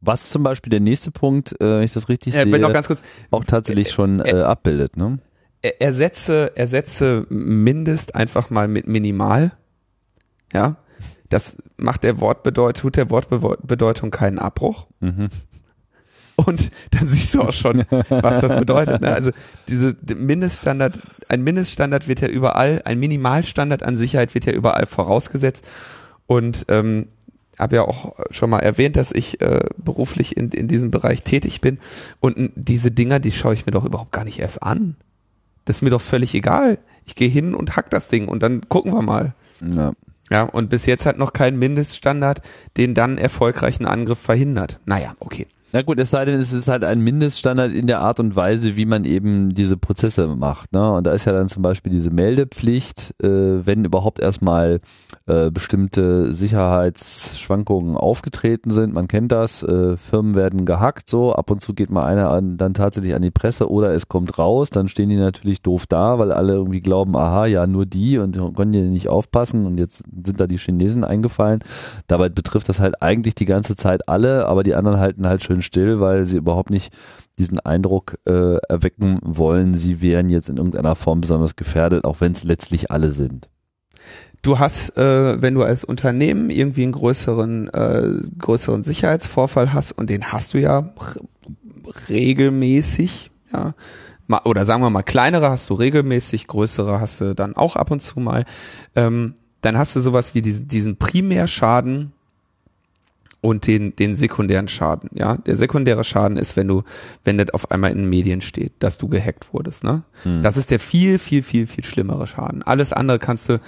Was zum Beispiel der nächste Punkt, äh, wenn ich das richtig Äh, sehe, bin noch ganz kurz, auch tatsächlich schon äh, abbildet, ne? er- ersetze, ersetze Mindest einfach mal mit Minimal. Ja. Das macht der Wortbedeutung, tut der Wortbedeutung keinen Abbruch. Mhm. Und dann siehst du auch schon, was das bedeutet. Ne? Also diese Mindeststandard, ein Mindeststandard wird ja überall, ein Minimalstandard an Sicherheit wird ja überall vorausgesetzt. Und ähm, habe ja auch schon mal erwähnt, dass ich äh, beruflich in, in diesem Bereich tätig bin. Und diese Dinger, die schaue ich mir doch überhaupt gar nicht erst an. Das ist mir doch völlig egal. Ich gehe hin und hack das Ding und dann gucken wir mal. Ja. Ja, und bis jetzt hat noch kein Mindeststandard den dann erfolgreichen Angriff verhindert. Naja, okay. Na gut, es sei denn, es ist halt ein Mindeststandard in der Art und Weise, wie man eben diese Prozesse macht. Ne? Und da ist ja dann zum Beispiel diese Meldepflicht, äh, wenn überhaupt erstmal äh, bestimmte Sicherheitsschwankungen aufgetreten sind. Man kennt das, äh, Firmen werden gehackt, so ab und zu geht mal einer an, dann tatsächlich an die Presse oder es kommt raus, dann stehen die natürlich doof da, weil alle irgendwie glauben, aha, ja, nur die und können die nicht aufpassen und jetzt sind da die Chinesen eingefallen. Dabei betrifft das halt eigentlich die ganze Zeit alle, aber die anderen halten halt schön still, weil sie überhaupt nicht diesen Eindruck äh, erwecken wollen, sie wären jetzt in irgendeiner Form besonders gefährdet, auch wenn es letztlich alle sind. Du hast, äh, wenn du als Unternehmen irgendwie einen größeren, äh, größeren Sicherheitsvorfall hast, und den hast du ja regelmäßig, ja, oder sagen wir mal, kleinere hast du regelmäßig, größere hast du dann auch ab und zu mal, ähm, dann hast du sowas wie diesen, diesen Primärschaden und den, den sekundären Schaden, ja. Der sekundäre Schaden ist, wenn du, wenn das auf einmal in den Medien steht, dass du gehackt wurdest, ne? Das ist der viel, viel, viel, viel schlimmere Schaden. Alles andere kannst du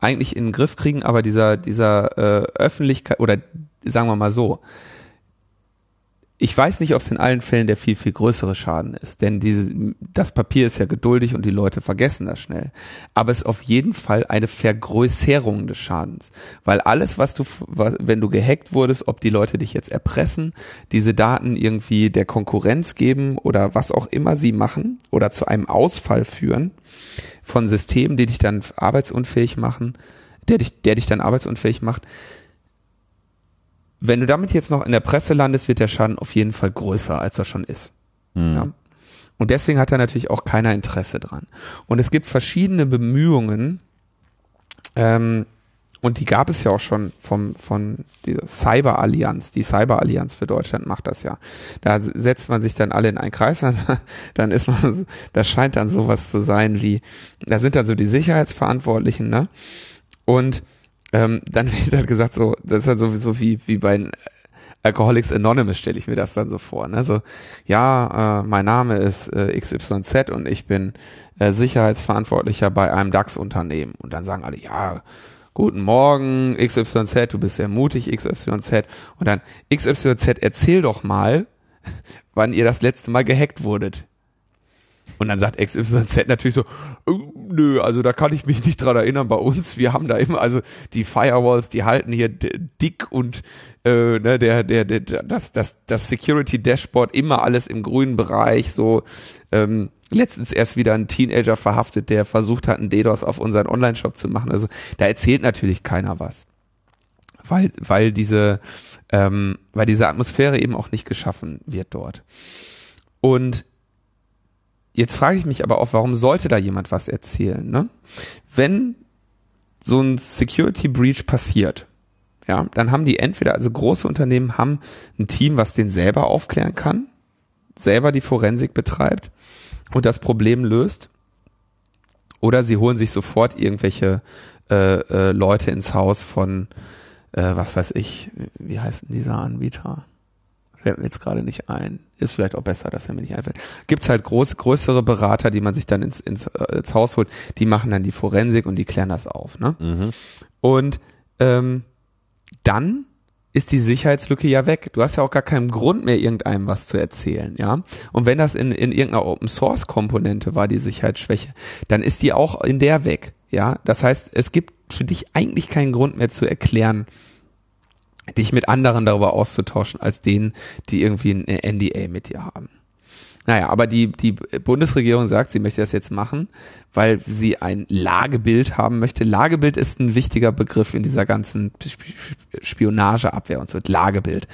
eigentlich in den Griff kriegen, aber dieser, dieser äh, Öffentlichkeit oder sagen wir mal so, ich weiß nicht, ob es in allen Fällen der viel, viel größere Schaden ist, denn diese, das Papier ist ja geduldig und die Leute vergessen das schnell. Aber es ist auf jeden Fall eine Vergrößerung des Schadens, weil alles, was du, wenn du gehackt wurdest, ob die Leute dich jetzt erpressen, diese Daten irgendwie der Konkurrenz geben oder was auch immer sie machen oder zu einem Ausfall führen von Systemen, die dich dann arbeitsunfähig machen, der dich, der dich dann arbeitsunfähig macht, wenn du damit jetzt noch in der Presse landest, wird der Schaden auf jeden Fall größer, als er schon ist. Ja. Und deswegen hat da natürlich auch keiner Interesse dran. Und es gibt verschiedene Bemühungen, ähm, und die gab es ja auch schon vom, von dieser Cyber-Allianz. Die Cyber-Allianz für Deutschland macht das ja. Da setzt man sich dann alle in einen Kreis, dann ist man, das scheint dann sowas zu sein wie, da sind dann so die Sicherheitsverantwortlichen, ne? Und ähm, dann wird halt gesagt, so, das ist halt sowieso wie, wie bei den Alcoholics Anonymous, stelle ich mir das dann so vor. Ne? So, ja, äh, mein Name ist äh, XYZ und ich bin äh, Sicherheitsverantwortlicher bei einem DAX-Unternehmen. Und dann sagen alle, ja, guten Morgen, XYZ, du bist sehr mutig, XYZ. Und dann, XYZ, erzähl doch mal, wann ihr das letzte Mal gehackt wurdet. Und dann sagt XYZ natürlich so, "Oh, nö, also da kann ich mich nicht dran erinnern bei uns. Wir haben da immer, also die Firewalls, die halten hier dick und äh, ne, der, der, der, das, das, das Security Dashboard immer alles im grünen Bereich, so ähm, letztens erst wieder ein Teenager verhaftet, der versucht hat, einen DDoS auf unseren Online-Shop zu machen. Also da erzählt natürlich keiner was. Weil, weil diese, ähm, weil diese Atmosphäre eben auch nicht geschaffen wird dort. Und Jetzt frage ich mich aber auch, warum sollte da jemand was erzählen? Ne? Wenn so ein Security Breach passiert, ja, dann haben die entweder, also große Unternehmen haben ein Team, was den selber aufklären kann, selber die Forensik betreibt und das Problem löst, oder sie holen sich sofort irgendwelche äh, äh, Leute ins Haus von, äh, was weiß ich, wie heißt denn dieser Anbieter? Fällt mir jetzt gerade nicht ein. Ist vielleicht auch besser, dass er mir nicht einfällt. Gibt's halt groß, größere Berater, die man sich dann ins, ins, äh, ins Haus holt, die machen dann die Forensik und die klären das auf. Ne? Mhm. Und ähm, dann ist die Sicherheitslücke ja weg. Du hast ja auch gar keinen Grund mehr, irgendeinem was zu erzählen, ja. Und wenn das in, in irgendeiner Open Source Komponente war, die Sicherheitsschwäche, dann ist die auch in der weg, ja. Das heißt, es gibt für dich eigentlich keinen Grund mehr zu erklären, dich mit anderen darüber auszutauschen, als denen, die irgendwie ein NDA mit dir haben. Naja, aber die, die Bundesregierung sagt, sie möchte das jetzt machen, weil sie ein Lagebild haben möchte. Lagebild ist ein wichtiger Begriff in dieser ganzen Spionageabwehr und so. Lagebild.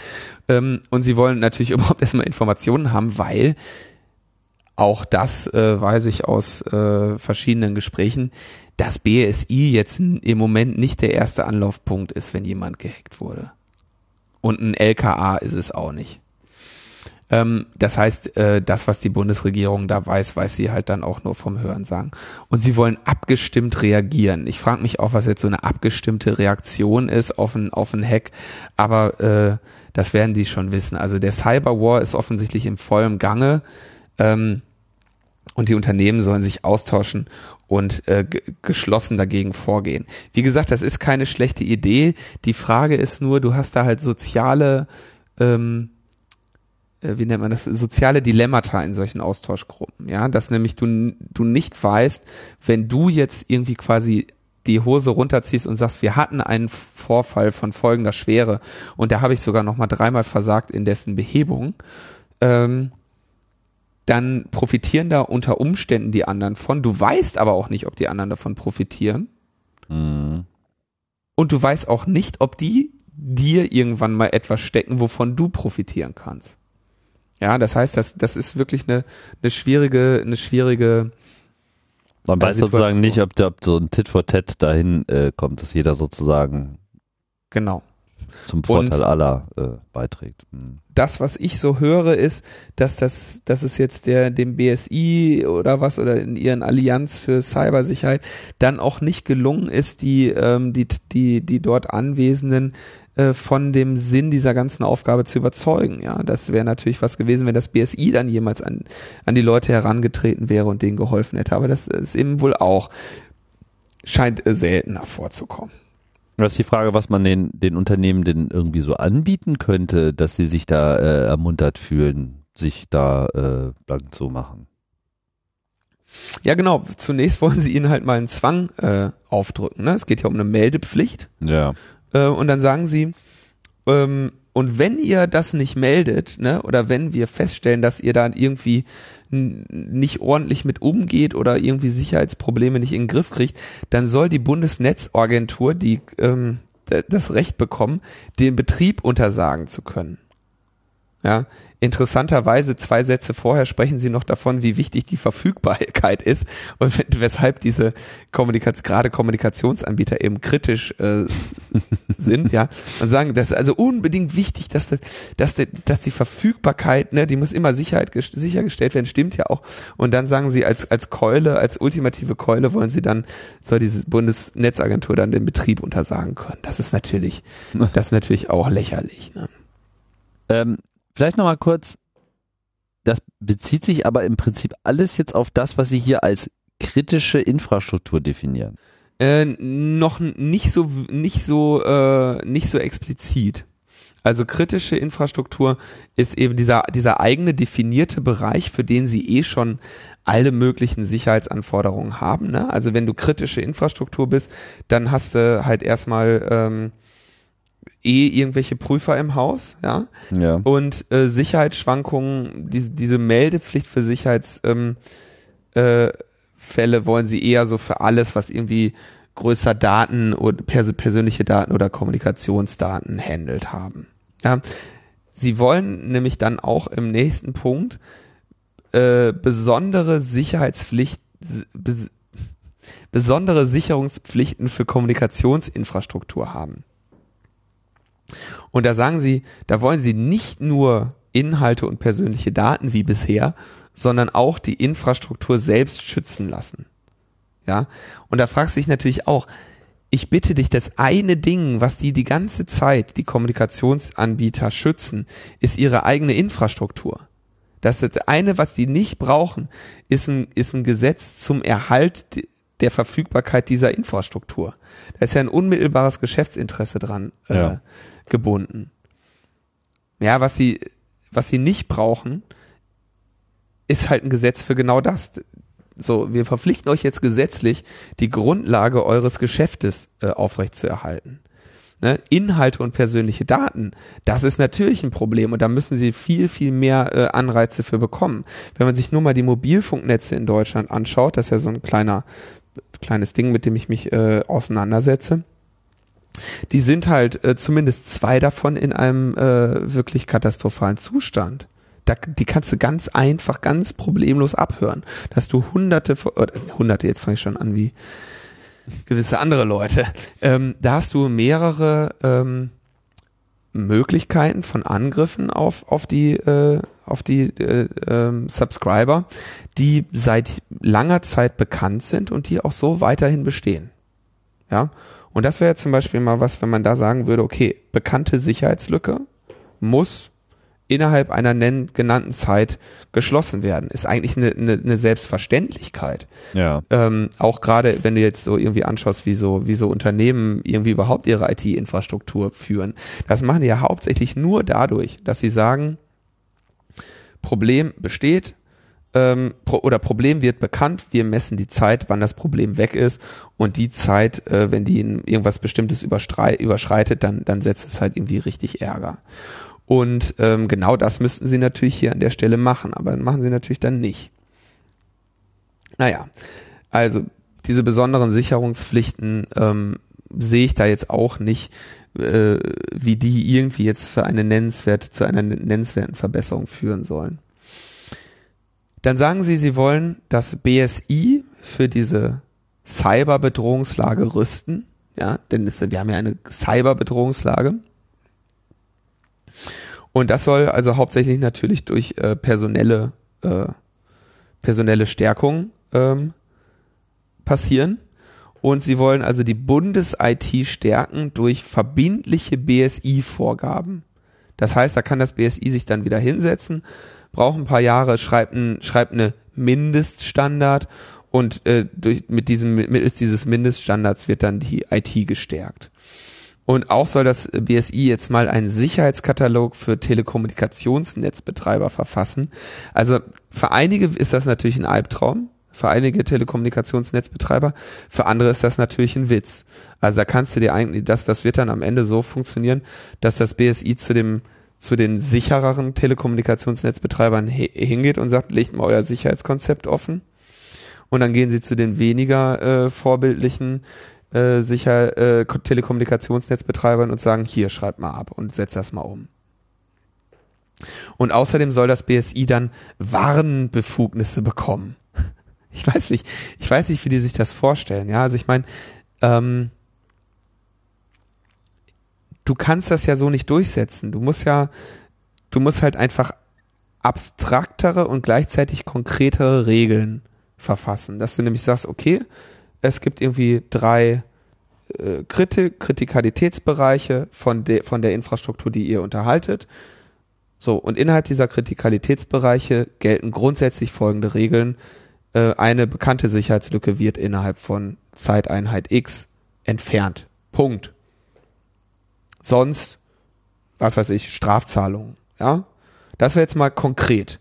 Ähm, und sie wollen natürlich überhaupt erstmal Informationen haben, weil auch das äh, weiß ich aus äh, verschiedenen Gesprächen, dass BSI jetzt im Moment nicht der erste Anlaufpunkt ist, wenn jemand gehackt wurde. Und ein LKA ist es auch nicht. Ähm, das heißt, äh, das, was die Bundesregierung da weiß, weiß sie halt dann auch nur vom Hören sagen. Und sie wollen abgestimmt reagieren. Ich frage mich auch, was jetzt so eine abgestimmte Reaktion ist auf ein, auf ein Hack, aber äh, das werden die schon wissen. Also der Cyberwar ist offensichtlich im vollen Gange. Ähm, und die Unternehmen sollen sich austauschen und äh, geschlossen dagegen vorgehen. Wie gesagt, das ist keine schlechte Idee. Die Frage ist nur, du hast da halt soziale ähm, äh, wie nennt man das, soziale Dilemmata in solchen Austauschgruppen, ja, dass nämlich du, du nicht weißt, wenn du jetzt irgendwie quasi die Hose runterziehst und sagst, wir hatten einen Vorfall von folgender Schwere und da habe ich sogar noch mal dreimal versagt in dessen Behebung, ähm, dann profitieren da unter Umständen die anderen von. Du weißt aber auch nicht, ob die anderen davon profitieren. Mhm. Und du weißt auch nicht, ob die dir irgendwann mal etwas stecken, wovon du profitieren kannst. Ja, das heißt, das, das ist wirklich eine, eine schwierige, eine schwierige. Man weiß Situation. sozusagen nicht, ob, der, ob so ein Tit for Tat dahin äh, kommt, dass jeder sozusagen genau zum Vorteil Und aller äh, beiträgt. Mhm. Das, was ich so höre, ist, dass das, dass es jetzt der dem BSI oder was oder in ihren Allianz für Cybersicherheit dann auch nicht gelungen ist, die ähm, die die die dort Anwesenden äh, von dem Sinn dieser ganzen Aufgabe zu überzeugen. Ja, das wäre natürlich was gewesen, wenn das BSI dann jemals an, an die Leute herangetreten wäre und denen geholfen hätte. Aber das ist eben wohl auch, scheint äh, seltener vorzukommen. Das ist die Frage, was man den, den Unternehmen denn irgendwie so anbieten könnte, dass sie sich da äh, ermuntert fühlen, sich da äh, blank zu machen. Ja, genau. Zunächst wollen sie ihnen halt mal einen Zwang äh, aufdrücken. Ne? Es geht ja um eine Meldepflicht. Ja. Äh, und dann sagen sie, ähm, und wenn ihr das nicht meldet, ne, oder wenn wir feststellen, dass ihr da irgendwie nicht ordentlich mit umgeht oder irgendwie Sicherheitsprobleme nicht in den Griff kriegt, dann soll die Bundesnetzagentur die ähm, das Recht bekommen, den Betrieb untersagen zu können. Ja, interessanterweise zwei Sätze vorher sprechen sie noch davon, wie wichtig die Verfügbarkeit ist und weshalb diese Kommunikation, gerade Kommunikationsanbieter eben kritisch äh, sind, ja, und sagen, das ist also unbedingt wichtig, dass, das, dass, die, dass die Verfügbarkeit, ne, die muss immer Sicherheit, sichergestellt werden, stimmt ja auch. Und dann sagen sie, als, als Keule, als ultimative Keule wollen sie dann, soll diese Bundesnetzagentur dann den Betrieb untersagen können. Das ist natürlich, das ist natürlich auch lächerlich. Ne? Ähm, Vielleicht nochmal kurz, das bezieht sich aber im Prinzip alles jetzt auf das, was Sie hier als kritische Infrastruktur definieren. Äh, noch nicht so, nicht so, äh, nicht so explizit. Also kritische Infrastruktur ist eben dieser, dieser eigene definierte Bereich, für den Sie eh schon alle möglichen Sicherheitsanforderungen haben. Ne? Also wenn du kritische Infrastruktur bist, dann hast du halt erstmal ähm, eh irgendwelche Prüfer im Haus, ja. ja. Und äh, Sicherheitsschwankungen, die, diese Meldepflicht für Sicherheitsfälle ähm, äh, wollen sie eher so für alles, was irgendwie größer Daten oder pers persönliche Daten oder Kommunikationsdaten handelt haben. Ja. Sie wollen nämlich dann auch im nächsten Punkt äh, besondere Sicherheitspflicht, bes besondere Sicherungspflichten für Kommunikationsinfrastruktur haben. Und da sagen sie, da wollen sie nicht nur Inhalte und persönliche Daten wie bisher, sondern auch die Infrastruktur selbst schützen lassen. Ja, und da fragst du dich natürlich auch, ich bitte dich, das eine Ding, was die die ganze Zeit, die Kommunikationsanbieter schützen, ist ihre eigene Infrastruktur. Das, eine, was die nicht brauchen, ist ein, ist ein Gesetz zum Erhalt der Verfügbarkeit dieser Infrastruktur. Da ist ja ein unmittelbares Geschäftsinteresse dran. Äh, ja gebunden. Ja, was sie, was sie nicht brauchen, ist halt ein Gesetz für genau das. So, wir verpflichten euch jetzt gesetzlich, die Grundlage eures Geschäftes äh, aufrechtzuerhalten. Ne? Inhalte und persönliche Daten, das ist natürlich ein Problem und da müssen sie viel, viel mehr äh, Anreize für bekommen. Wenn man sich nur mal die Mobilfunknetze in Deutschland anschaut, das ist ja so ein kleiner, kleines Ding, mit dem ich mich äh, auseinandersetze. Die sind halt äh, zumindest zwei davon in einem äh, wirklich katastrophalen Zustand. Da, die kannst du ganz einfach, ganz problemlos abhören. Dass du hunderte, oder hunderte, jetzt fange ich schon an wie gewisse andere Leute. Ähm, da hast du mehrere ähm, Möglichkeiten von Angriffen auf, auf die, äh, auf die äh, äh, Subscriber, die seit langer Zeit bekannt sind und die auch so weiterhin bestehen. Ja. Und das wäre zum Beispiel mal was, wenn man da sagen würde, okay, bekannte Sicherheitslücke muss innerhalb einer genannten Zeit geschlossen werden. Ist eigentlich eine, eine, eine Selbstverständlichkeit. Ja. Ähm, auch gerade, wenn du jetzt so irgendwie anschaust, wie so, wie so Unternehmen irgendwie überhaupt ihre IT-Infrastruktur führen. Das machen die ja hauptsächlich nur dadurch, dass sie sagen, Problem besteht, ähm, pro, oder Problem wird bekannt, wir messen die Zeit, wann das Problem weg ist und die Zeit, äh, wenn die irgendwas Bestimmtes überschreitet, dann, dann setzt es halt irgendwie richtig Ärger. Und ähm, genau das müssten sie natürlich hier an der Stelle machen, aber machen sie natürlich dann nicht. Naja, also diese besonderen Sicherungspflichten ähm, sehe ich da jetzt auch nicht, äh, wie die irgendwie jetzt für eine nennenswerte, zu einer nennenswerten Verbesserung führen sollen. Dann sagen sie, sie wollen das BSI für diese Cyberbedrohungslage rüsten. Ja, denn es, wir haben ja eine Cyberbedrohungslage. Und das soll also hauptsächlich natürlich durch äh, personelle, äh, personelle Stärkung ähm, passieren. Und sie wollen also die Bundes-IT stärken durch verbindliche BSI-Vorgaben. Das heißt, da kann das BSI sich dann wieder hinsetzen, braucht ein paar Jahre, schreibt, ein, schreibt eine Mindeststandard und äh, durch, mit diesem, mittels dieses Mindeststandards wird dann die IT gestärkt. Und auch soll das BSI jetzt mal einen Sicherheitskatalog für Telekommunikationsnetzbetreiber verfassen. Also für einige ist das natürlich ein Albtraum, für einige Telekommunikationsnetzbetreiber, für andere ist das natürlich ein Witz. Also da kannst du dir eigentlich, das, das wird dann am Ende so funktionieren, dass das BSI zu dem zu den sichereren Telekommunikationsnetzbetreibern hingeht und sagt, legt mal euer Sicherheitskonzept offen. Und dann gehen sie zu den weniger äh, vorbildlichen äh, sicher äh, Telekommunikationsnetzbetreibern und sagen, hier, schreibt mal ab und setzt das mal um. Und außerdem soll das BSI dann Warnbefugnisse bekommen. Ich weiß nicht, ich weiß nicht, wie die sich das vorstellen. Ja, also ich meine, ähm, du kannst das ja so nicht durchsetzen. Du musst ja, du musst halt einfach abstraktere und gleichzeitig konkretere Regeln verfassen, dass du nämlich sagst, okay, es gibt irgendwie drei äh, Kritik, Kritikalitätsbereiche von, de, von der Infrastruktur, die ihr unterhaltet. So, und innerhalb dieser Kritikalitätsbereiche gelten grundsätzlich folgende Regeln. Äh, eine bekannte Sicherheitslücke wird innerhalb von Zeiteinheit X entfernt. Punkt. Sonst, was weiß ich, Strafzahlungen. Ja, das wäre jetzt mal konkret.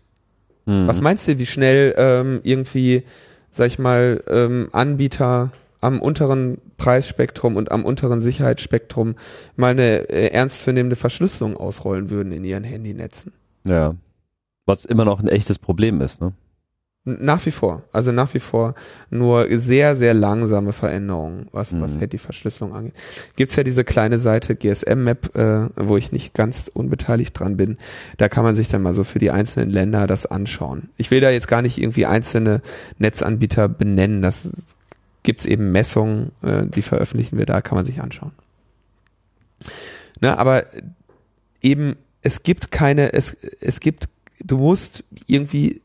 Mhm. Was meinst du, wie schnell ähm, irgendwie sag ich mal, ähm, Anbieter am unteren Preisspektrum und am unteren Sicherheitsspektrum mal eine äh, ernstzunehmende Verschlüsselung ausrollen würden in ihren Handynetzen. Ja. Was immer noch ein echtes Problem ist, ne? Nach wie vor. Also nach wie vor nur sehr, sehr langsame Veränderungen, was, mhm. was Handyverschlüsselung angeht. Gibt's ja diese kleine Seite GSM Map, äh, wo ich nicht ganz unbeteiligt dran bin. Da kann man sich dann mal so für die einzelnen Länder das anschauen. Ich will da jetzt gar nicht irgendwie einzelne Netzanbieter benennen. Das gibt's eben Messungen, äh, die veröffentlichen wir da, kann man sich anschauen. Ne, aber eben, es gibt keine, es, es gibt, du musst irgendwie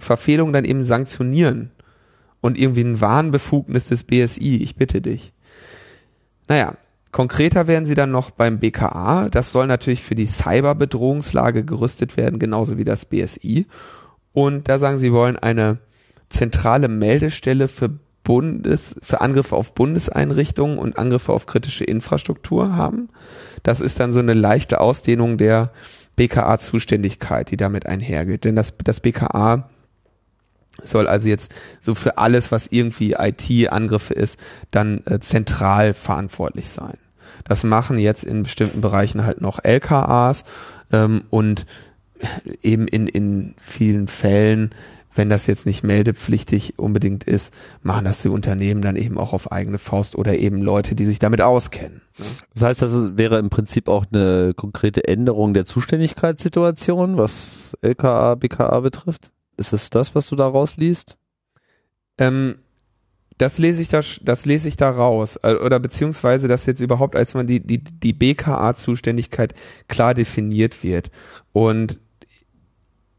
Verfehlung dann eben sanktionieren und irgendwie ein Warnbefugnis des BSI, ich bitte dich. Naja, konkreter werden sie dann noch beim BKA. Das soll natürlich für die Cyberbedrohungslage gerüstet werden, genauso wie das BSI. Und da sagen sie, wollen eine zentrale Meldestelle für Bundes, für Angriffe auf Bundeseinrichtungen und Angriffe auf kritische Infrastruktur haben. Das ist dann so eine leichte Ausdehnung der BKA-Zuständigkeit, die damit einhergeht. Denn das, das BKA soll also jetzt so für alles, was irgendwie IT-Angriffe ist, dann äh, zentral verantwortlich sein. Das machen jetzt in bestimmten Bereichen halt noch LKAs ähm, und eben in, in vielen Fällen, wenn das jetzt nicht meldepflichtig unbedingt ist, machen das die Unternehmen dann eben auch auf eigene Faust oder eben Leute, die sich damit auskennen. Ne? Das heißt, das wäre im Prinzip auch eine konkrete Änderung der Zuständigkeitssituation, was LKA, BKA betrifft? Ist es das, was du da rausliest? Ähm, das lese ich da, das lese ich da raus. Äh, oder beziehungsweise, dass jetzt überhaupt, als man die, die, die BKA-Zuständigkeit klar definiert wird. Und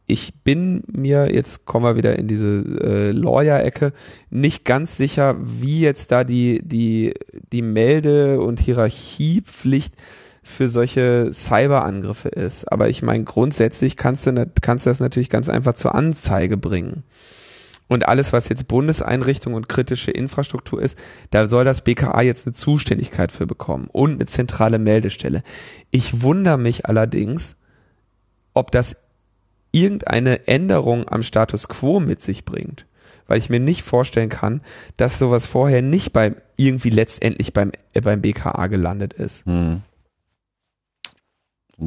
ich bin mir, jetzt kommen wir wieder in diese äh, Lawyer-Ecke, nicht ganz sicher, wie jetzt da die, die, die Melde- und Hierarchiepflicht für solche Cyberangriffe ist. Aber ich meine, grundsätzlich kannst du, kannst du das natürlich ganz einfach zur Anzeige bringen. Und alles, was jetzt Bundeseinrichtung und kritische Infrastruktur ist, da soll das BKA jetzt eine Zuständigkeit für bekommen und eine zentrale Meldestelle. Ich wundere mich allerdings, ob das irgendeine Änderung am Status quo mit sich bringt. Weil ich mir nicht vorstellen kann, dass sowas vorher nicht beim, irgendwie letztendlich beim, äh, beim BKA gelandet ist. Hm.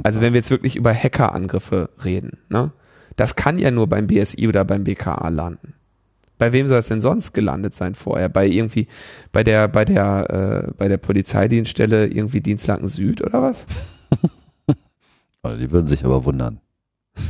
Also wenn wir jetzt wirklich über Hackerangriffe reden, ne? Das kann ja nur beim BSI oder beim BKA landen. Bei wem soll es denn sonst gelandet sein vorher? Bei irgendwie, bei der, bei der, äh, bei der Polizeidienststelle irgendwie Dienstlaken Süd oder was? die würden sich aber wundern.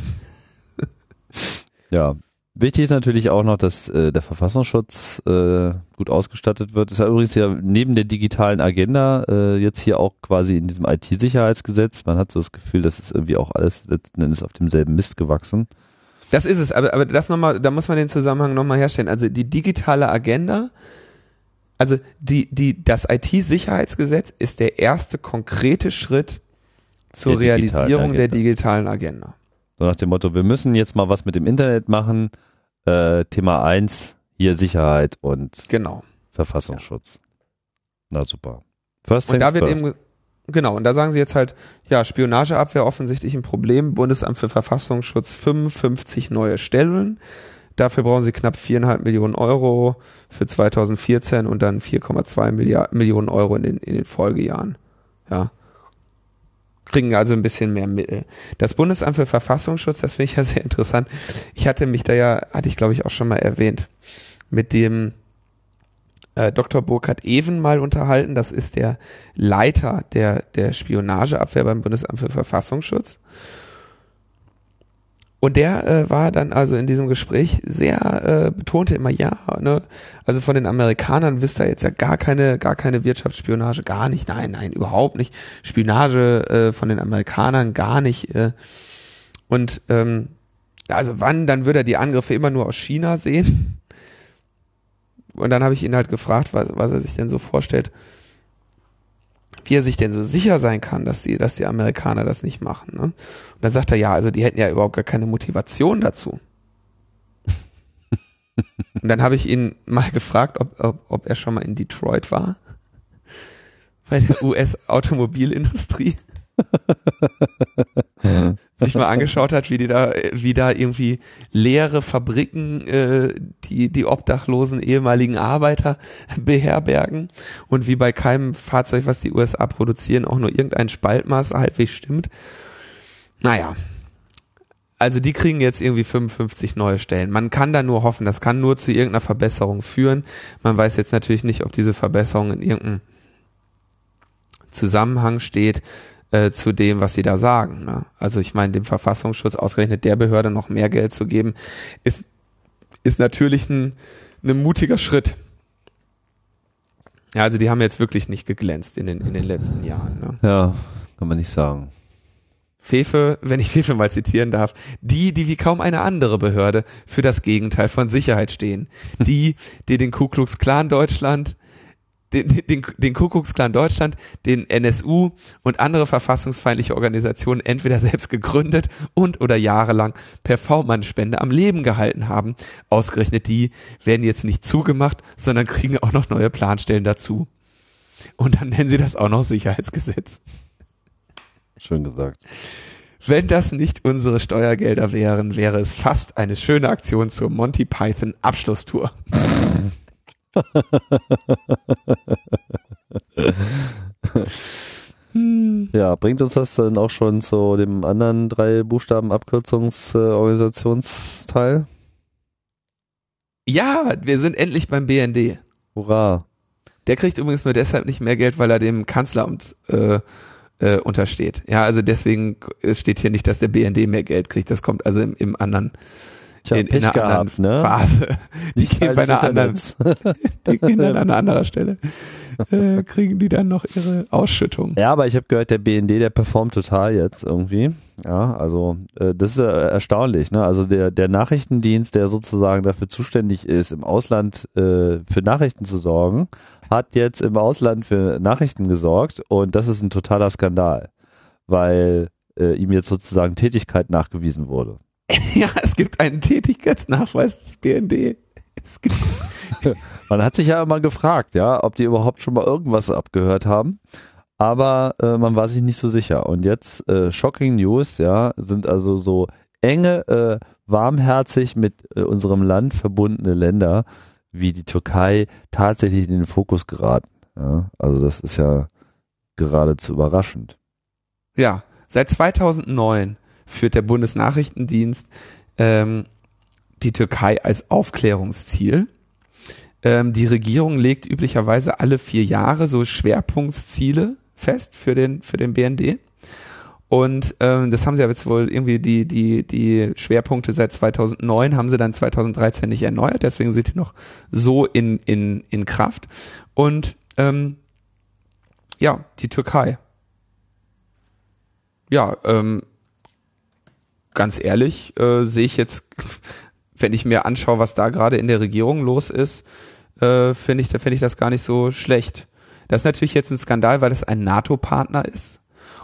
Ja, Wichtig ist natürlich auch noch, dass äh, der Verfassungsschutz äh, gut ausgestattet wird. Das ist ja übrigens ja neben der digitalen Agenda äh, jetzt hier auch quasi in diesem IT-Sicherheitsgesetz. Man hat so das Gefühl, das ist irgendwie auch alles letzten Endes auf demselben Mist gewachsen. Das ist es, aber, aber das nochmal, da muss man den Zusammenhang nochmal herstellen. Also die digitale Agenda, also die, die, das IT-Sicherheitsgesetz ist der erste konkrete Schritt zur der Realisierung der digitalen Agenda. So nach dem Motto, wir müssen jetzt mal was mit dem Internet machen. Äh, Thema 1, hier Sicherheit und genau. Verfassungsschutz. Ja. Na super. First und da wird first. eben, genau, und da sagen sie jetzt halt, ja, Spionageabwehr offensichtlich ein Problem, Bundesamt für Verfassungsschutz 55 neue Stellen. Dafür brauchen sie knapp viereinhalb Millionen Euro für 2014 und dann 4,2 Millionen Euro in den, in den Folgejahren. Ja kriegen also ein bisschen mehr Mittel. Das Bundesamt für Verfassungsschutz, das finde ich ja sehr interessant. Ich hatte mich da ja, hatte ich glaube ich auch schon mal erwähnt, mit dem äh, Dr. Burkhard Even mal unterhalten. Das ist der Leiter der, der Spionageabwehr beim Bundesamt für Verfassungsschutz. Und der äh, war dann also in diesem Gespräch sehr, äh, betonte immer, ja, ne, also von den Amerikanern wisst ihr jetzt ja gar keine, gar keine Wirtschaftsspionage, gar nicht, nein, nein, überhaupt nicht. Spionage äh, von den Amerikanern gar nicht. Äh. Und ähm, also wann, dann würde er die Angriffe immer nur aus China sehen. Und dann habe ich ihn halt gefragt, was, was er sich denn so vorstellt, wie er sich denn so sicher sein kann, dass die, dass die Amerikaner das nicht machen. Ne? Und dann sagt er, ja, also die hätten ja überhaupt gar keine Motivation dazu. Und dann habe ich ihn mal gefragt, ob, ob, ob er schon mal in Detroit war. Bei der US-Automobilindustrie. Sich mal angeschaut hat, wie die da, wie da irgendwie leere Fabriken äh, die die obdachlosen ehemaligen Arbeiter beherbergen und wie bei keinem Fahrzeug, was die USA produzieren, auch nur irgendein Spaltmaß halbwegs stimmt. Naja, also die kriegen jetzt irgendwie 55 neue Stellen. Man kann da nur hoffen, das kann nur zu irgendeiner Verbesserung führen. Man weiß jetzt natürlich nicht, ob diese Verbesserung in irgendeinem Zusammenhang steht äh, zu dem, was sie da sagen. Ne? Also ich meine, dem Verfassungsschutz ausgerechnet der Behörde noch mehr Geld zu geben, ist, ist natürlich ein, ein mutiger Schritt. Ja, also die haben jetzt wirklich nicht geglänzt in den, in den letzten Jahren. Ne? Ja, kann man nicht sagen. Fefe, wenn ich Fefe mal zitieren darf, die, die wie kaum eine andere Behörde für das Gegenteil von Sicherheit stehen. Die, die den Ku Klux Klan Deutschland den, den, den Kuckucksklan Deutschland, den NSU und andere verfassungsfeindliche Organisationen entweder selbst gegründet und oder jahrelang per V-Mann-Spende am Leben gehalten haben. Ausgerechnet die werden jetzt nicht zugemacht, sondern kriegen auch noch neue Planstellen dazu. Und dann nennen sie das auch noch Sicherheitsgesetz. Schön gesagt. Wenn das nicht unsere Steuergelder wären, wäre es fast eine schöne Aktion zur Monty Python Abschlusstour. Ja, bringt uns das dann auch schon zu dem anderen drei Buchstaben Abkürzungsorganisationsteil? Ja, wir sind endlich beim BND. Hurra. Der kriegt übrigens nur deshalb nicht mehr Geld, weil er dem Kanzleramt äh, äh, untersteht. Ja, also deswegen steht hier nicht, dass der BND mehr Geld kriegt. Das kommt also im, im anderen Tja, in, Pech in einer gehabt, ne? Phase. Die gehen bei einer anderen, die gehen dann an einer anderen Stelle. Äh, kriegen die dann noch ihre Ausschüttung. Ja, aber ich habe gehört, der BND, der performt total jetzt irgendwie. Ja, also äh, das ist äh, erstaunlich. Ne? Also der, der Nachrichtendienst, der sozusagen dafür zuständig ist, im Ausland äh, für Nachrichten zu sorgen, hat jetzt im Ausland für Nachrichten gesorgt und das ist ein totaler Skandal, weil äh, ihm jetzt sozusagen Tätigkeit nachgewiesen wurde. Ja, es gibt einen Tätigkeitsnachweis des BND. Man hat sich ja immer gefragt, ja, ob die überhaupt schon mal irgendwas abgehört haben. Aber äh, man war sich nicht so sicher. Und jetzt äh, Shocking News, ja, sind also so enge, äh, warmherzig mit äh, unserem Land verbundene Länder wie die Türkei tatsächlich in den Fokus geraten. Ja, also das ist ja geradezu überraschend. ja, seit 2009 führt der Bundesnachrichtendienst ähm, die Türkei als Aufklärungsziel. Ähm, die Regierung legt üblicherweise alle vier Jahre so Schwerpunktsziele fest für den, für den BND. Und ähm, das haben sie aber jetzt wohl irgendwie die, die, die Schwerpunkte seit 2009 haben sie dann 2013 nicht erneuert, deswegen sind die noch so in, in, in Kraft. Und ähm, ja, die Türkei. Ja, ähm, ganz ehrlich, äh, sehe ich jetzt, wenn ich mir anschaue, was da gerade in der Regierung los ist, äh, finde ich, da finde ich das gar nicht so schlecht. Das ist natürlich jetzt ein Skandal, weil das ein NATO-Partner ist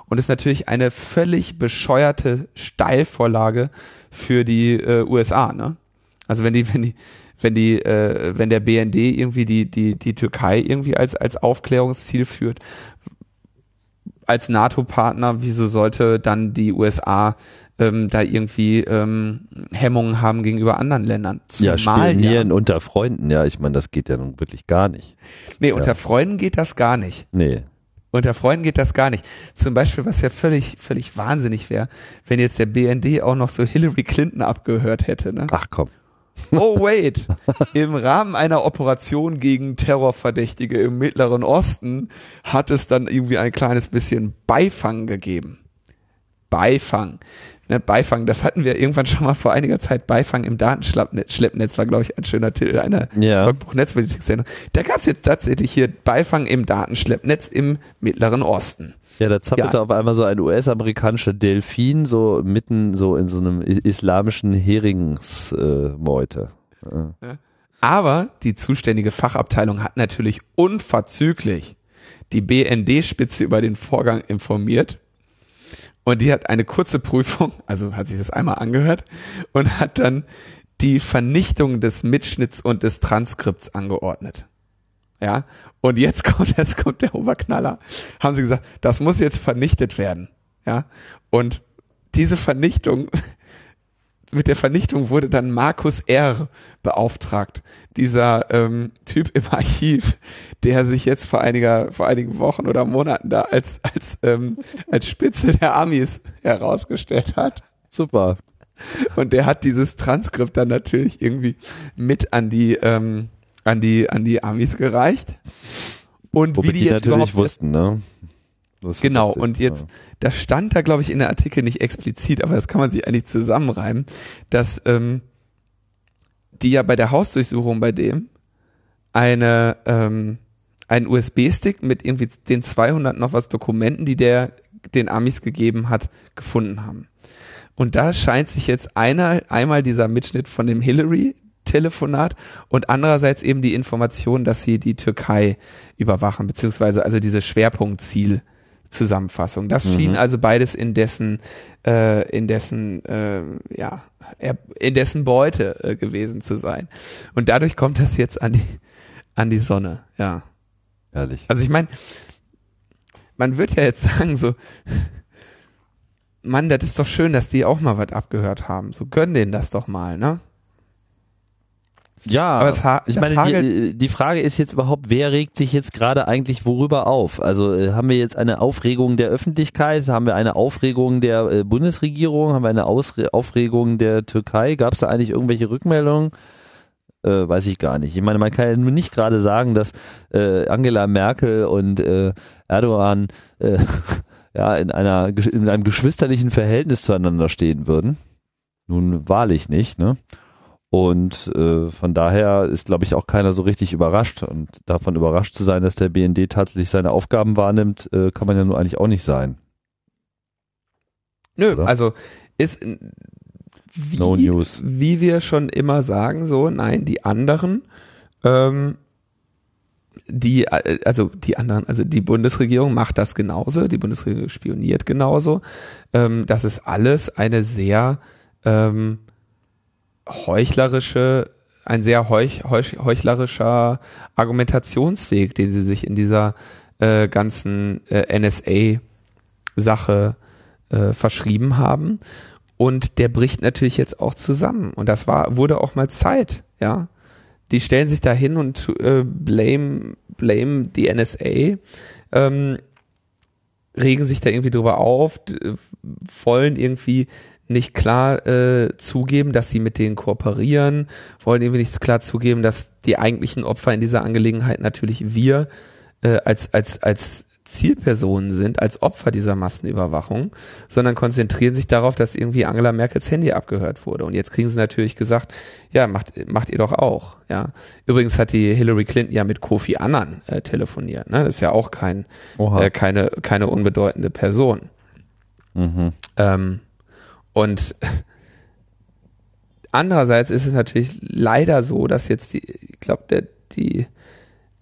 und ist natürlich eine völlig bescheuerte Steilvorlage für die äh, USA. Ne? Also wenn die, wenn die, wenn die, äh, wenn der BND irgendwie die die die Türkei irgendwie als als Aufklärungsziel führt, als NATO-Partner, wieso sollte dann die USA ähm, da irgendwie ähm, Hemmungen haben gegenüber anderen Ländern? ja, Zumal spionieren unter Freunden, ja, ich meine, das geht ja nun wirklich gar nicht. Nee, unter Freunden geht das gar nicht. Nee. Unter Freunden geht das gar nicht. Zum Beispiel, was ja völlig, völlig wahnsinnig wäre, wenn jetzt der BND auch noch so Hillary Clinton abgehört hätte. Ne? Ach komm. Oh wait, im Rahmen einer Operation gegen Terrorverdächtige im Mittleren Osten hat es dann irgendwie ein kleines bisschen Beifang gegeben. Beifang. Ne, Beifang, das hatten wir irgendwann schon mal vor einiger Zeit. Beifang im Datenschleppnetz war, glaube ich, ein schöner Titel einer Ja. Logbuch-Netzpolitik-Sendung. Da gab es jetzt tatsächlich hier Beifang im Datenschleppnetz im Mittleren Osten. Ja, da zappelte Ja. auf einmal so ein US-amerikanischer Delfin so mitten so in so einem islamischen Heringsmeute. Äh, ja. Aber die zuständige Fachabteilung hat natürlich unverzüglich die BND-Spitze über den Vorgang informiert. Und die hat eine kurze Prüfung, also hat sich das einmal angehört und hat dann die Vernichtung des Mitschnitts und des Transkripts angeordnet. Ja, und jetzt kommt, jetzt kommt der Oberknaller. Haben sie gesagt, das muss jetzt vernichtet werden. Ja, und diese Vernichtung, mit der Vernichtung wurde dann Markus R. beauftragt. Dieser ähm, Typ im Archiv, der sich jetzt vor einiger, vor einigen Wochen oder Monaten da als, als, ähm, als Spitze der Amis herausgestellt hat. Super. Und der hat dieses Transkript dann natürlich irgendwie mit an die, ähm, an die, an die Amis gereicht. Und Womit wie die, jetzt natürlich wussten, ne? Genau, lustig, und jetzt, ja. das stand da, glaube ich, in der Artikel nicht explizit, aber das kann man sich eigentlich zusammenreimen, dass ähm, die ja bei der Hausdurchsuchung bei dem eine ähm, einen USB-Stick mit irgendwie den 200 noch was Dokumenten, die der den Amis gegeben hat, gefunden haben. Und da scheint sich jetzt einer einmal dieser Mitschnitt von dem Hillary Telefonat und andererseits eben die Information, dass sie die Türkei überwachen, beziehungsweise also diese Schwerpunktziel Zusammenfassung. Das Mhm. schien also beides in dessen, äh, in dessen, äh, ja, in dessen Beute äh, gewesen zu sein. Und dadurch kommt das jetzt an die, an die Sonne, ja. Ehrlich. Also ich meine, man wird ja jetzt sagen so, Mann, das ist doch schön, dass die auch mal was abgehört haben. So gönn denen das doch mal, ne? Ja, Aber es ha- ich meine, die, die Frage ist jetzt überhaupt, wer regt sich jetzt gerade eigentlich worüber auf? Also äh, haben wir jetzt eine Aufregung der Öffentlichkeit, haben wir eine Aufregung der äh, Bundesregierung, haben wir eine Ausre Aufregung der Türkei? Gab es da eigentlich irgendwelche Rückmeldungen? Äh, weiß ich gar nicht. Ich meine, man kann ja nur nicht gerade sagen, dass äh, Angela Merkel und äh, Erdogan äh, ja in einer in einem geschwisterlichen Verhältnis zueinander stehen würden. Nun wahrlich nicht, ne? Und äh, von daher ist, glaube ich, auch keiner so richtig überrascht. Und davon überrascht zu sein, dass der BND tatsächlich seine Aufgaben wahrnimmt, äh, kann man ja nur eigentlich auch nicht sein. Nö, Oder? also ist wie, No news. wie wir schon immer sagen, so, nein, die anderen, ähm, die, äh, also die anderen, also die Bundesregierung macht das genauso, die Bundesregierung spioniert genauso. Ähm, das ist alles eine sehr ähm, heuchlerische, ein sehr heuch, heuch, heuchlerischer Argumentationsweg, den sie sich in dieser äh, ganzen äh, NSA-Sache äh, verschrieben haben. Und der bricht natürlich jetzt auch zusammen. Und das war, wurde auch mal Zeit, ja. Die stellen sich da hin und äh, blame, blame die NSA, ähm, regen sich da irgendwie drüber auf, wollen irgendwie nicht klar äh, zugeben, dass sie mit denen kooperieren, wollen irgendwie nicht klar zugeben, dass die eigentlichen Opfer in dieser Angelegenheit natürlich wir äh, als, als, als Zielpersonen sind, als Opfer dieser Massenüberwachung, sondern konzentrieren sich darauf, dass irgendwie Angela Merkels Handy abgehört wurde. Und jetzt kriegen sie natürlich gesagt, ja, macht, macht ihr doch auch. Ja. Übrigens hat die Hillary Clinton ja mit Kofi Annan äh, telefoniert. Ne? Das ist ja auch kein, äh, keine, keine unbedeutende Person. Mhm. Ähm, und andererseits ist es natürlich leider so, dass jetzt die, ich glaube, die,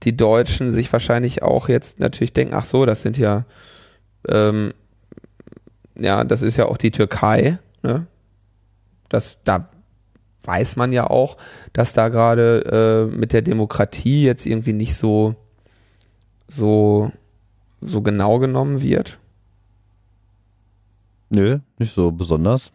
die Deutschen sich wahrscheinlich auch jetzt natürlich denken, ach so, das sind ja, ähm, ja, das ist ja auch die Türkei, ne? Das, da weiß man ja auch, dass da gerade äh, mit der Demokratie jetzt irgendwie nicht so, so, so genau genommen wird. Nö, nicht so besonders.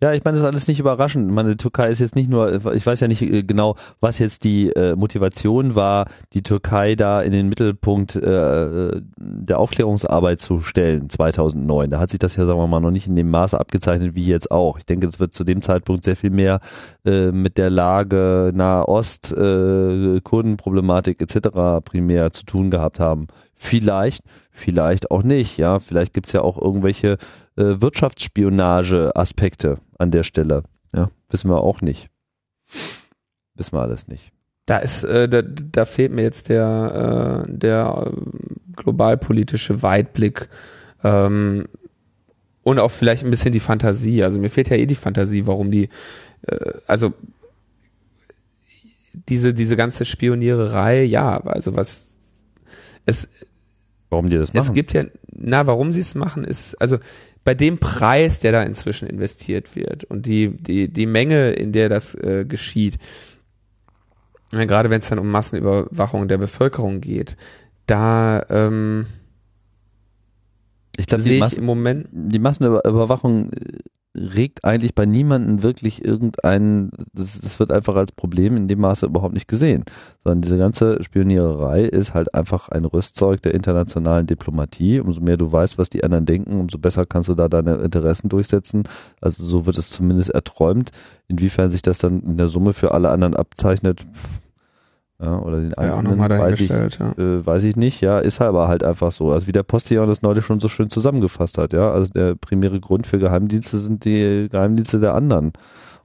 Ja, ich meine, das ist alles nicht überraschend. Ich Meine die Türkei ist jetzt nicht nur, ich weiß ja nicht äh, genau, was jetzt die äh, Motivation war, die Türkei da in den Mittelpunkt äh, der Aufklärungsarbeit zu stellen, 2009. Da hat sich das ja, sagen wir mal, noch nicht in dem Maße abgezeichnet wie jetzt auch. Ich denke, das wird zu dem Zeitpunkt sehr viel mehr äh, mit der Lage Nahost, äh, Kurdenproblematik etc. primär zu tun gehabt haben. Vielleicht, vielleicht auch nicht. Ja, vielleicht gibt's ja auch irgendwelche äh, Wirtschaftsspionage-Aspekte an der Stelle. Ja, wissen wir auch nicht. Wissen wir alles nicht. Da ist, äh, da, da fehlt mir jetzt der, äh, der äh, globalpolitische Weitblick ähm, und auch vielleicht ein bisschen die Fantasie. Also mir fehlt ja eh die Fantasie, warum die, äh, also diese, diese ganze Spioniererei, ja, also was es, Warum die das machen? es gibt ja, na, warum sie es machen, ist, also bei dem Preis, der da inzwischen investiert wird und die, die, die Menge, in der das äh, geschieht, ja, gerade wenn es dann um Massenüberwachung der Bevölkerung geht, da ähm, ich glaube, die, Moment, die Massenüberwachung äh, regt eigentlich bei niemandem wirklich irgendeinen, das, das wird einfach als Problem in dem Maße überhaupt nicht gesehen, sondern diese ganze Spioniererei ist halt einfach ein Rüstzeug der internationalen Diplomatie. Umso mehr du weißt, was die anderen denken, umso besser kannst du da deine Interessen durchsetzen. Also so wird es zumindest erträumt. Inwiefern sich das dann in der Summe für alle anderen abzeichnet, pff, ja, oder den ja, Einzelnen, nochmal weiß ich, ja. äh, weiß ich nicht, ja, ist aber halt einfach so. Also wie der Postillon das neulich schon so schön zusammengefasst hat, ja. Also der primäre Grund für Geheimdienste sind die Geheimdienste der anderen.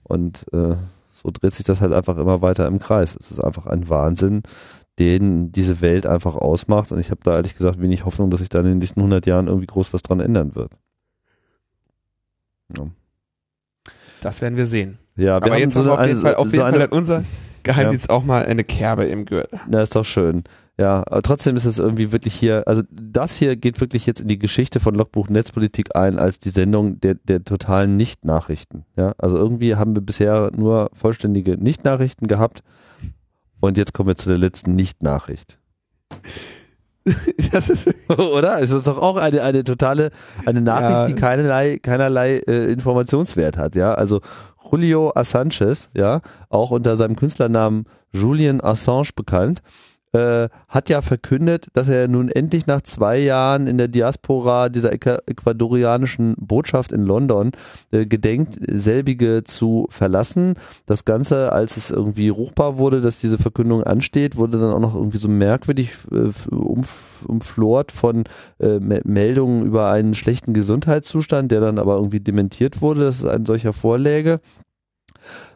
Und äh, so dreht sich das halt einfach immer weiter im Kreis. Es ist einfach ein Wahnsinn, den diese Welt einfach ausmacht. Und ich habe da ehrlich gesagt wenig Hoffnung, dass sich da in den nächsten 100 Jahren irgendwie groß was dran ändern wird. Ja, Das werden wir sehen. ja wir Aber haben jetzt so wir auf eine, jeden Fall, auf so jeden eine, Fall hat unser Geheimdienst auch mal eine Kerbe im Gürtel. Na, ist doch schön. Ja, aber trotzdem ist es irgendwie wirklich hier, also das hier geht wirklich jetzt in die Geschichte von Logbuch Netzpolitik ein als die Sendung der, der totalen Nicht-Nachrichten. Ja, also irgendwie haben wir bisher nur vollständige Nicht-Nachrichten gehabt und jetzt kommen wir zu der letzten Nicht-Nachricht. das ist Oder? Es ist doch auch eine, eine totale, eine Nachricht, ja. die keinerlei, keinerlei äh, Informationswert hat, ja. Also Julio Assange, ja, auch unter seinem Künstlernamen Julian Assange bekannt, äh, hat ja verkündet, dass er nun endlich nach zwei Jahren in der Diaspora dieser ecuadorianischen Botschaft in London äh, gedenkt, selbige zu verlassen. Das Ganze, als es irgendwie ruchbar wurde, dass diese Verkündung ansteht, wurde dann auch noch irgendwie so merkwürdig äh, umf umflort von äh, Meldungen über einen schlechten Gesundheitszustand, der dann aber irgendwie dementiert wurde, dass es ein solcher vorläge.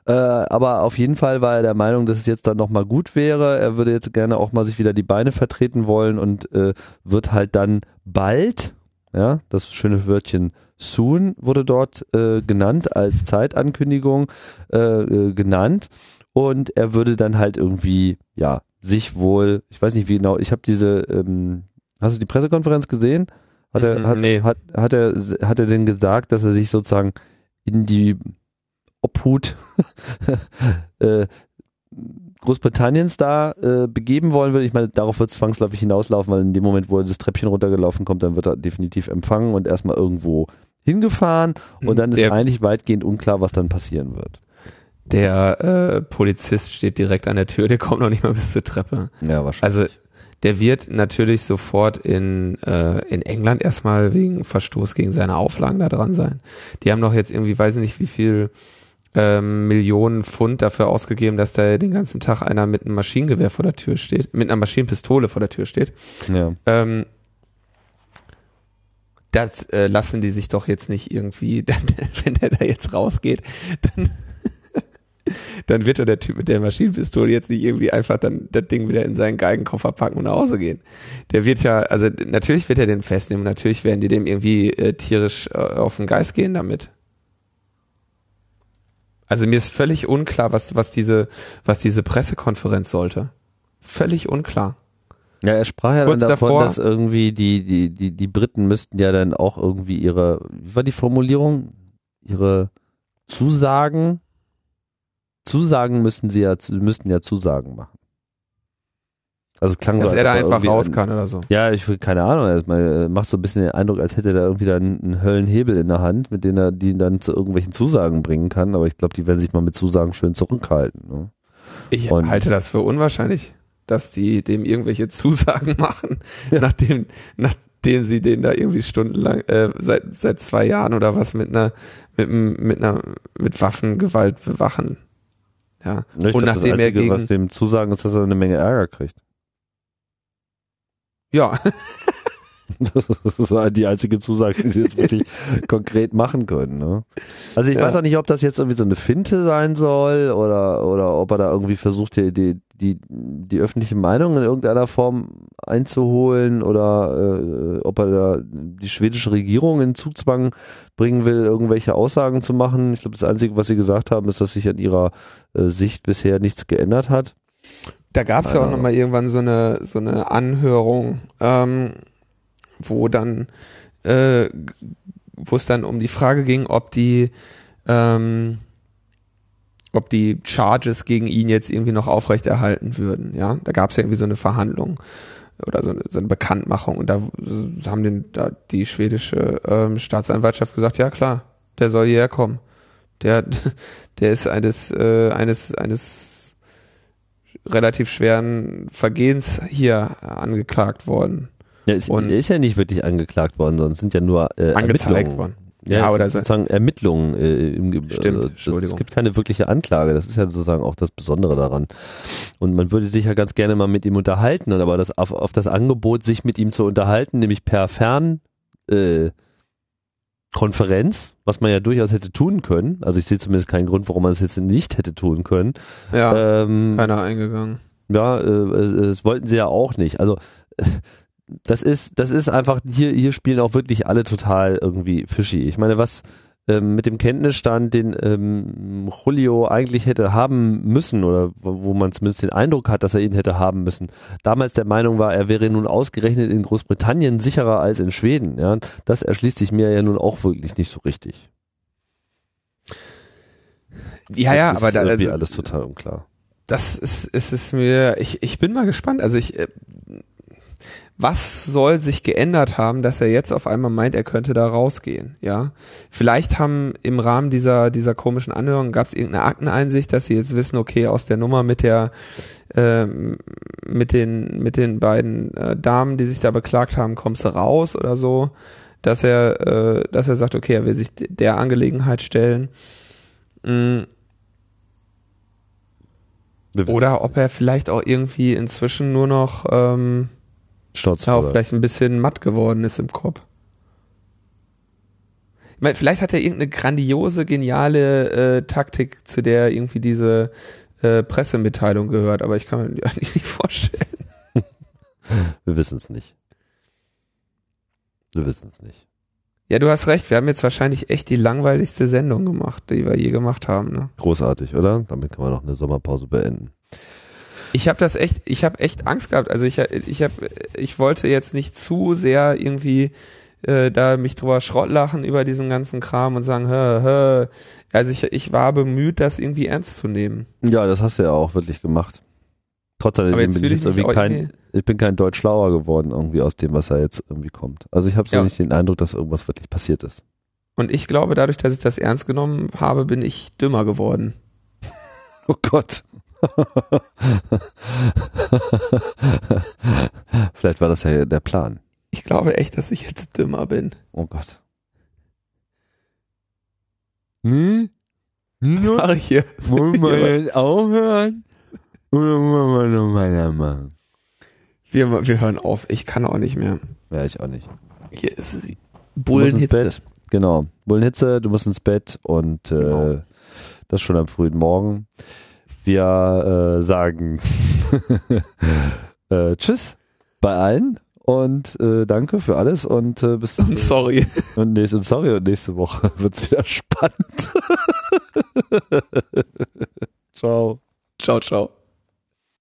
Äh, aber auf jeden Fall war er der Meinung, dass es jetzt dann nochmal gut wäre. Er würde jetzt gerne auch mal sich wieder die Beine vertreten wollen und äh, wird halt dann bald, ja, das schöne Wörtchen soon wurde dort äh, genannt als Zeitankündigung äh, äh, genannt und er würde dann halt irgendwie, ja, sich wohl, ich weiß nicht wie genau, ich habe diese, ähm, hast du die Pressekonferenz gesehen? Hat er, hat, nee. hat, hat, er, hat er denn gesagt, dass er sich sozusagen in die Obhut äh, Großbritanniens da äh, begeben wollen würde. Ich meine, darauf wird es zwangsläufig hinauslaufen, weil in dem Moment, wo er das Treppchen runtergelaufen kommt, dann wird er definitiv empfangen und erstmal irgendwo hingefahren und dann ist der, eigentlich weitgehend unklar, was dann passieren wird. Der äh, Polizist steht direkt an der Tür, der kommt noch nicht mal bis zur Treppe. Ja, wahrscheinlich. Also der wird natürlich sofort in, äh, in England erstmal wegen Verstoß gegen seine Auflagen da dran sein. Die haben doch jetzt irgendwie, weiß ich nicht, wie viel ähm, Millionen Pfund dafür ausgegeben, dass da den ganzen Tag einer mit einem Maschinengewehr vor der Tür steht, mit einer Maschinenpistole vor der Tür steht. Ja. Ähm, das äh, lassen die sich doch jetzt nicht irgendwie, wenn der da jetzt rausgeht, dann, dann wird doch der Typ mit der Maschinenpistole jetzt nicht irgendwie einfach dann das Ding wieder in seinen Geigenkoffer packen und nach Hause gehen. Der wird ja, also natürlich wird er den festnehmen, natürlich werden die dem irgendwie äh, tierisch äh, auf den Geist gehen damit. Also mir ist völlig unklar, was, was diese, was diese Pressekonferenz sollte. Völlig unklar. Ja, er sprach ja Kurz dann davon, davor, dass irgendwie die, die, die, die Briten müssten ja dann auch irgendwie ihre, wie war die Formulierung? Ihre Zusagen, Zusagen müssten sie ja, müssten ja Zusagen machen. Also es klang Dass so, er da einfach raus kann oder so. Ja, ich keine Ahnung. Erstmal äh, macht so ein bisschen den Eindruck, als hätte er da irgendwie da einen Höllenhebel in der Hand, mit dem er die dann zu irgendwelchen Zusagen bringen kann. Aber ich glaube, die werden sich mal mit Zusagen schön zurückhalten. Ne? Ich Und halte das für unwahrscheinlich, dass die dem irgendwelche Zusagen machen, ja. nachdem, nachdem sie den da irgendwie stundenlang, äh, seit, seit zwei Jahren oder was mit einer, mit, mit einer, mit Waffengewalt bewachen. Ja. Ich Und glaub, nachdem das Einzige, er gegen, was dem Zusagen ist, dass er eine Menge Ärger kriegt. Ja. Das ist die einzige Zusage, die sie jetzt wirklich konkret machen können. Ne? Also ich ja. weiß auch nicht, ob das jetzt irgendwie so eine Finte sein soll oder, oder ob er da irgendwie versucht, die, die, die, die öffentliche Meinung in irgendeiner Form einzuholen oder äh, ob er da die schwedische Regierung in Zugzwang bringen will, irgendwelche Aussagen zu machen. Ich glaube, das Einzige, was sie gesagt haben, ist, dass sich an ihrer äh, Sicht bisher nichts geändert hat. Da gab es ja auch noch mal irgendwann so eine so eine Anhörung, ähm, wo dann äh, wo es dann um die Frage ging, ob die ähm, ob die Charges gegen ihn jetzt irgendwie noch aufrechterhalten würden. Ja, da gab es ja irgendwie so eine Verhandlung oder so eine, so eine Bekanntmachung und da haben den, da die schwedische ähm, Staatsanwaltschaft gesagt, ja klar, der soll hierher kommen. Der, der ist eines äh, eines eines relativ schweren Vergehens hier angeklagt worden. Ja, ist, und ist ja nicht wirklich angeklagt worden, sondern sind ja nur äh, angezeigt worden. Ja, ja oder sozusagen Ermittlungen. Äh, im, Stimmt, äh, das, es gibt keine wirkliche Anklage. Das ist ja sozusagen auch das Besondere daran. Und man würde sich ja ganz gerne mal mit ihm unterhalten, aber das auf, auf das Angebot, sich mit ihm zu unterhalten, nämlich per Fern äh, Konferenz, was man ja durchaus hätte tun können. Also ich sehe zumindest keinen Grund, warum man es jetzt nicht hätte tun können. Ja, ähm, ist keiner eingegangen. Ja, äh, das wollten sie ja auch nicht. Also das ist, das ist einfach, hier, hier spielen auch wirklich alle total irgendwie fishy. Ich meine, was, ähm, mit dem Kenntnisstand, den ähm, Julio eigentlich hätte haben müssen oder wo, man zumindest den Eindruck hat, dass er ihn hätte haben müssen, damals der Meinung war, er wäre nun ausgerechnet in Großbritannien sicherer als in Schweden. Ja, das erschließt sich mir ja nun auch wirklich nicht so richtig. Ja, ja, aber da ist also, alles total unklar. Das ist, ist es mir. Ich, ich bin mal gespannt. Also ich, äh, was soll sich geändert haben, dass er jetzt auf einmal meint, er könnte da rausgehen, ja? Vielleicht haben im Rahmen dieser, dieser komischen Anhörung, gab es irgendeine Akteneinsicht, dass sie jetzt wissen, okay, aus der Nummer mit der, äh, mit den, mit den beiden äh, Damen, die sich da beklagt haben, kommst du raus oder so, dass er, äh, dass er sagt, okay, er will sich der Angelegenheit stellen. Mhm. Oder ob er vielleicht auch irgendwie inzwischen nur noch ähm, Schnauze. ja, auch vielleicht ein bisschen matt geworden ist im Kopf. Ich meine, vielleicht hat er irgendeine grandiose, geniale äh, Taktik, zu der irgendwie diese äh, Pressemitteilung gehört, aber ich kann mir die eigentlich nicht vorstellen. Wir wissen es nicht. Wir wissen es nicht. Ja, du hast recht, wir haben jetzt wahrscheinlich echt die langweiligste Sendung gemacht, die wir je gemacht haben. Ne? Großartig, oder? Damit kann man noch eine Sommerpause beenden. Ich habe das echt, ich habe echt Angst gehabt. Also ich, ich habe, ich wollte jetzt nicht zu sehr irgendwie äh, da mich drüber schrottlachen über diesen ganzen Kram und sagen, hä, hä. Also ich, ich war bemüht, das irgendwie ernst zu nehmen. Ja, das hast du ja auch wirklich gemacht. Trotzdem Aber jetzt bin ich jetzt irgendwie kein, irgendwie- ich bin kein Deutsch schlauer geworden irgendwie aus dem, was da jetzt irgendwie kommt. Also ich habe so Ja. nicht den Eindruck, dass irgendwas wirklich passiert ist. Und ich glaube, dadurch, dass ich das ernst genommen habe, bin ich dümmer geworden. Oh Gott. Vielleicht war das ja der Plan. Ich glaube echt, dass ich jetzt dümmer bin. Oh Gott. Nee? Was mache ich hier? Wollen wir jetzt aufhören? Oder wollen wir noch weitermachen? Wir, wir hören auf. Ich kann auch nicht mehr. Ja, ich auch nicht. Hier ist Bullenhitze. Genau. Bullenhitze, du musst ins Bett und äh, Genau. das schon am frühen Morgen. Wir äh, sagen äh, Tschüss bei allen und äh, danke für alles und äh, bis Und sorry. und nächste, und sorry und nächste Woche wird's wieder spannend. Ciao. Ciao, ciao.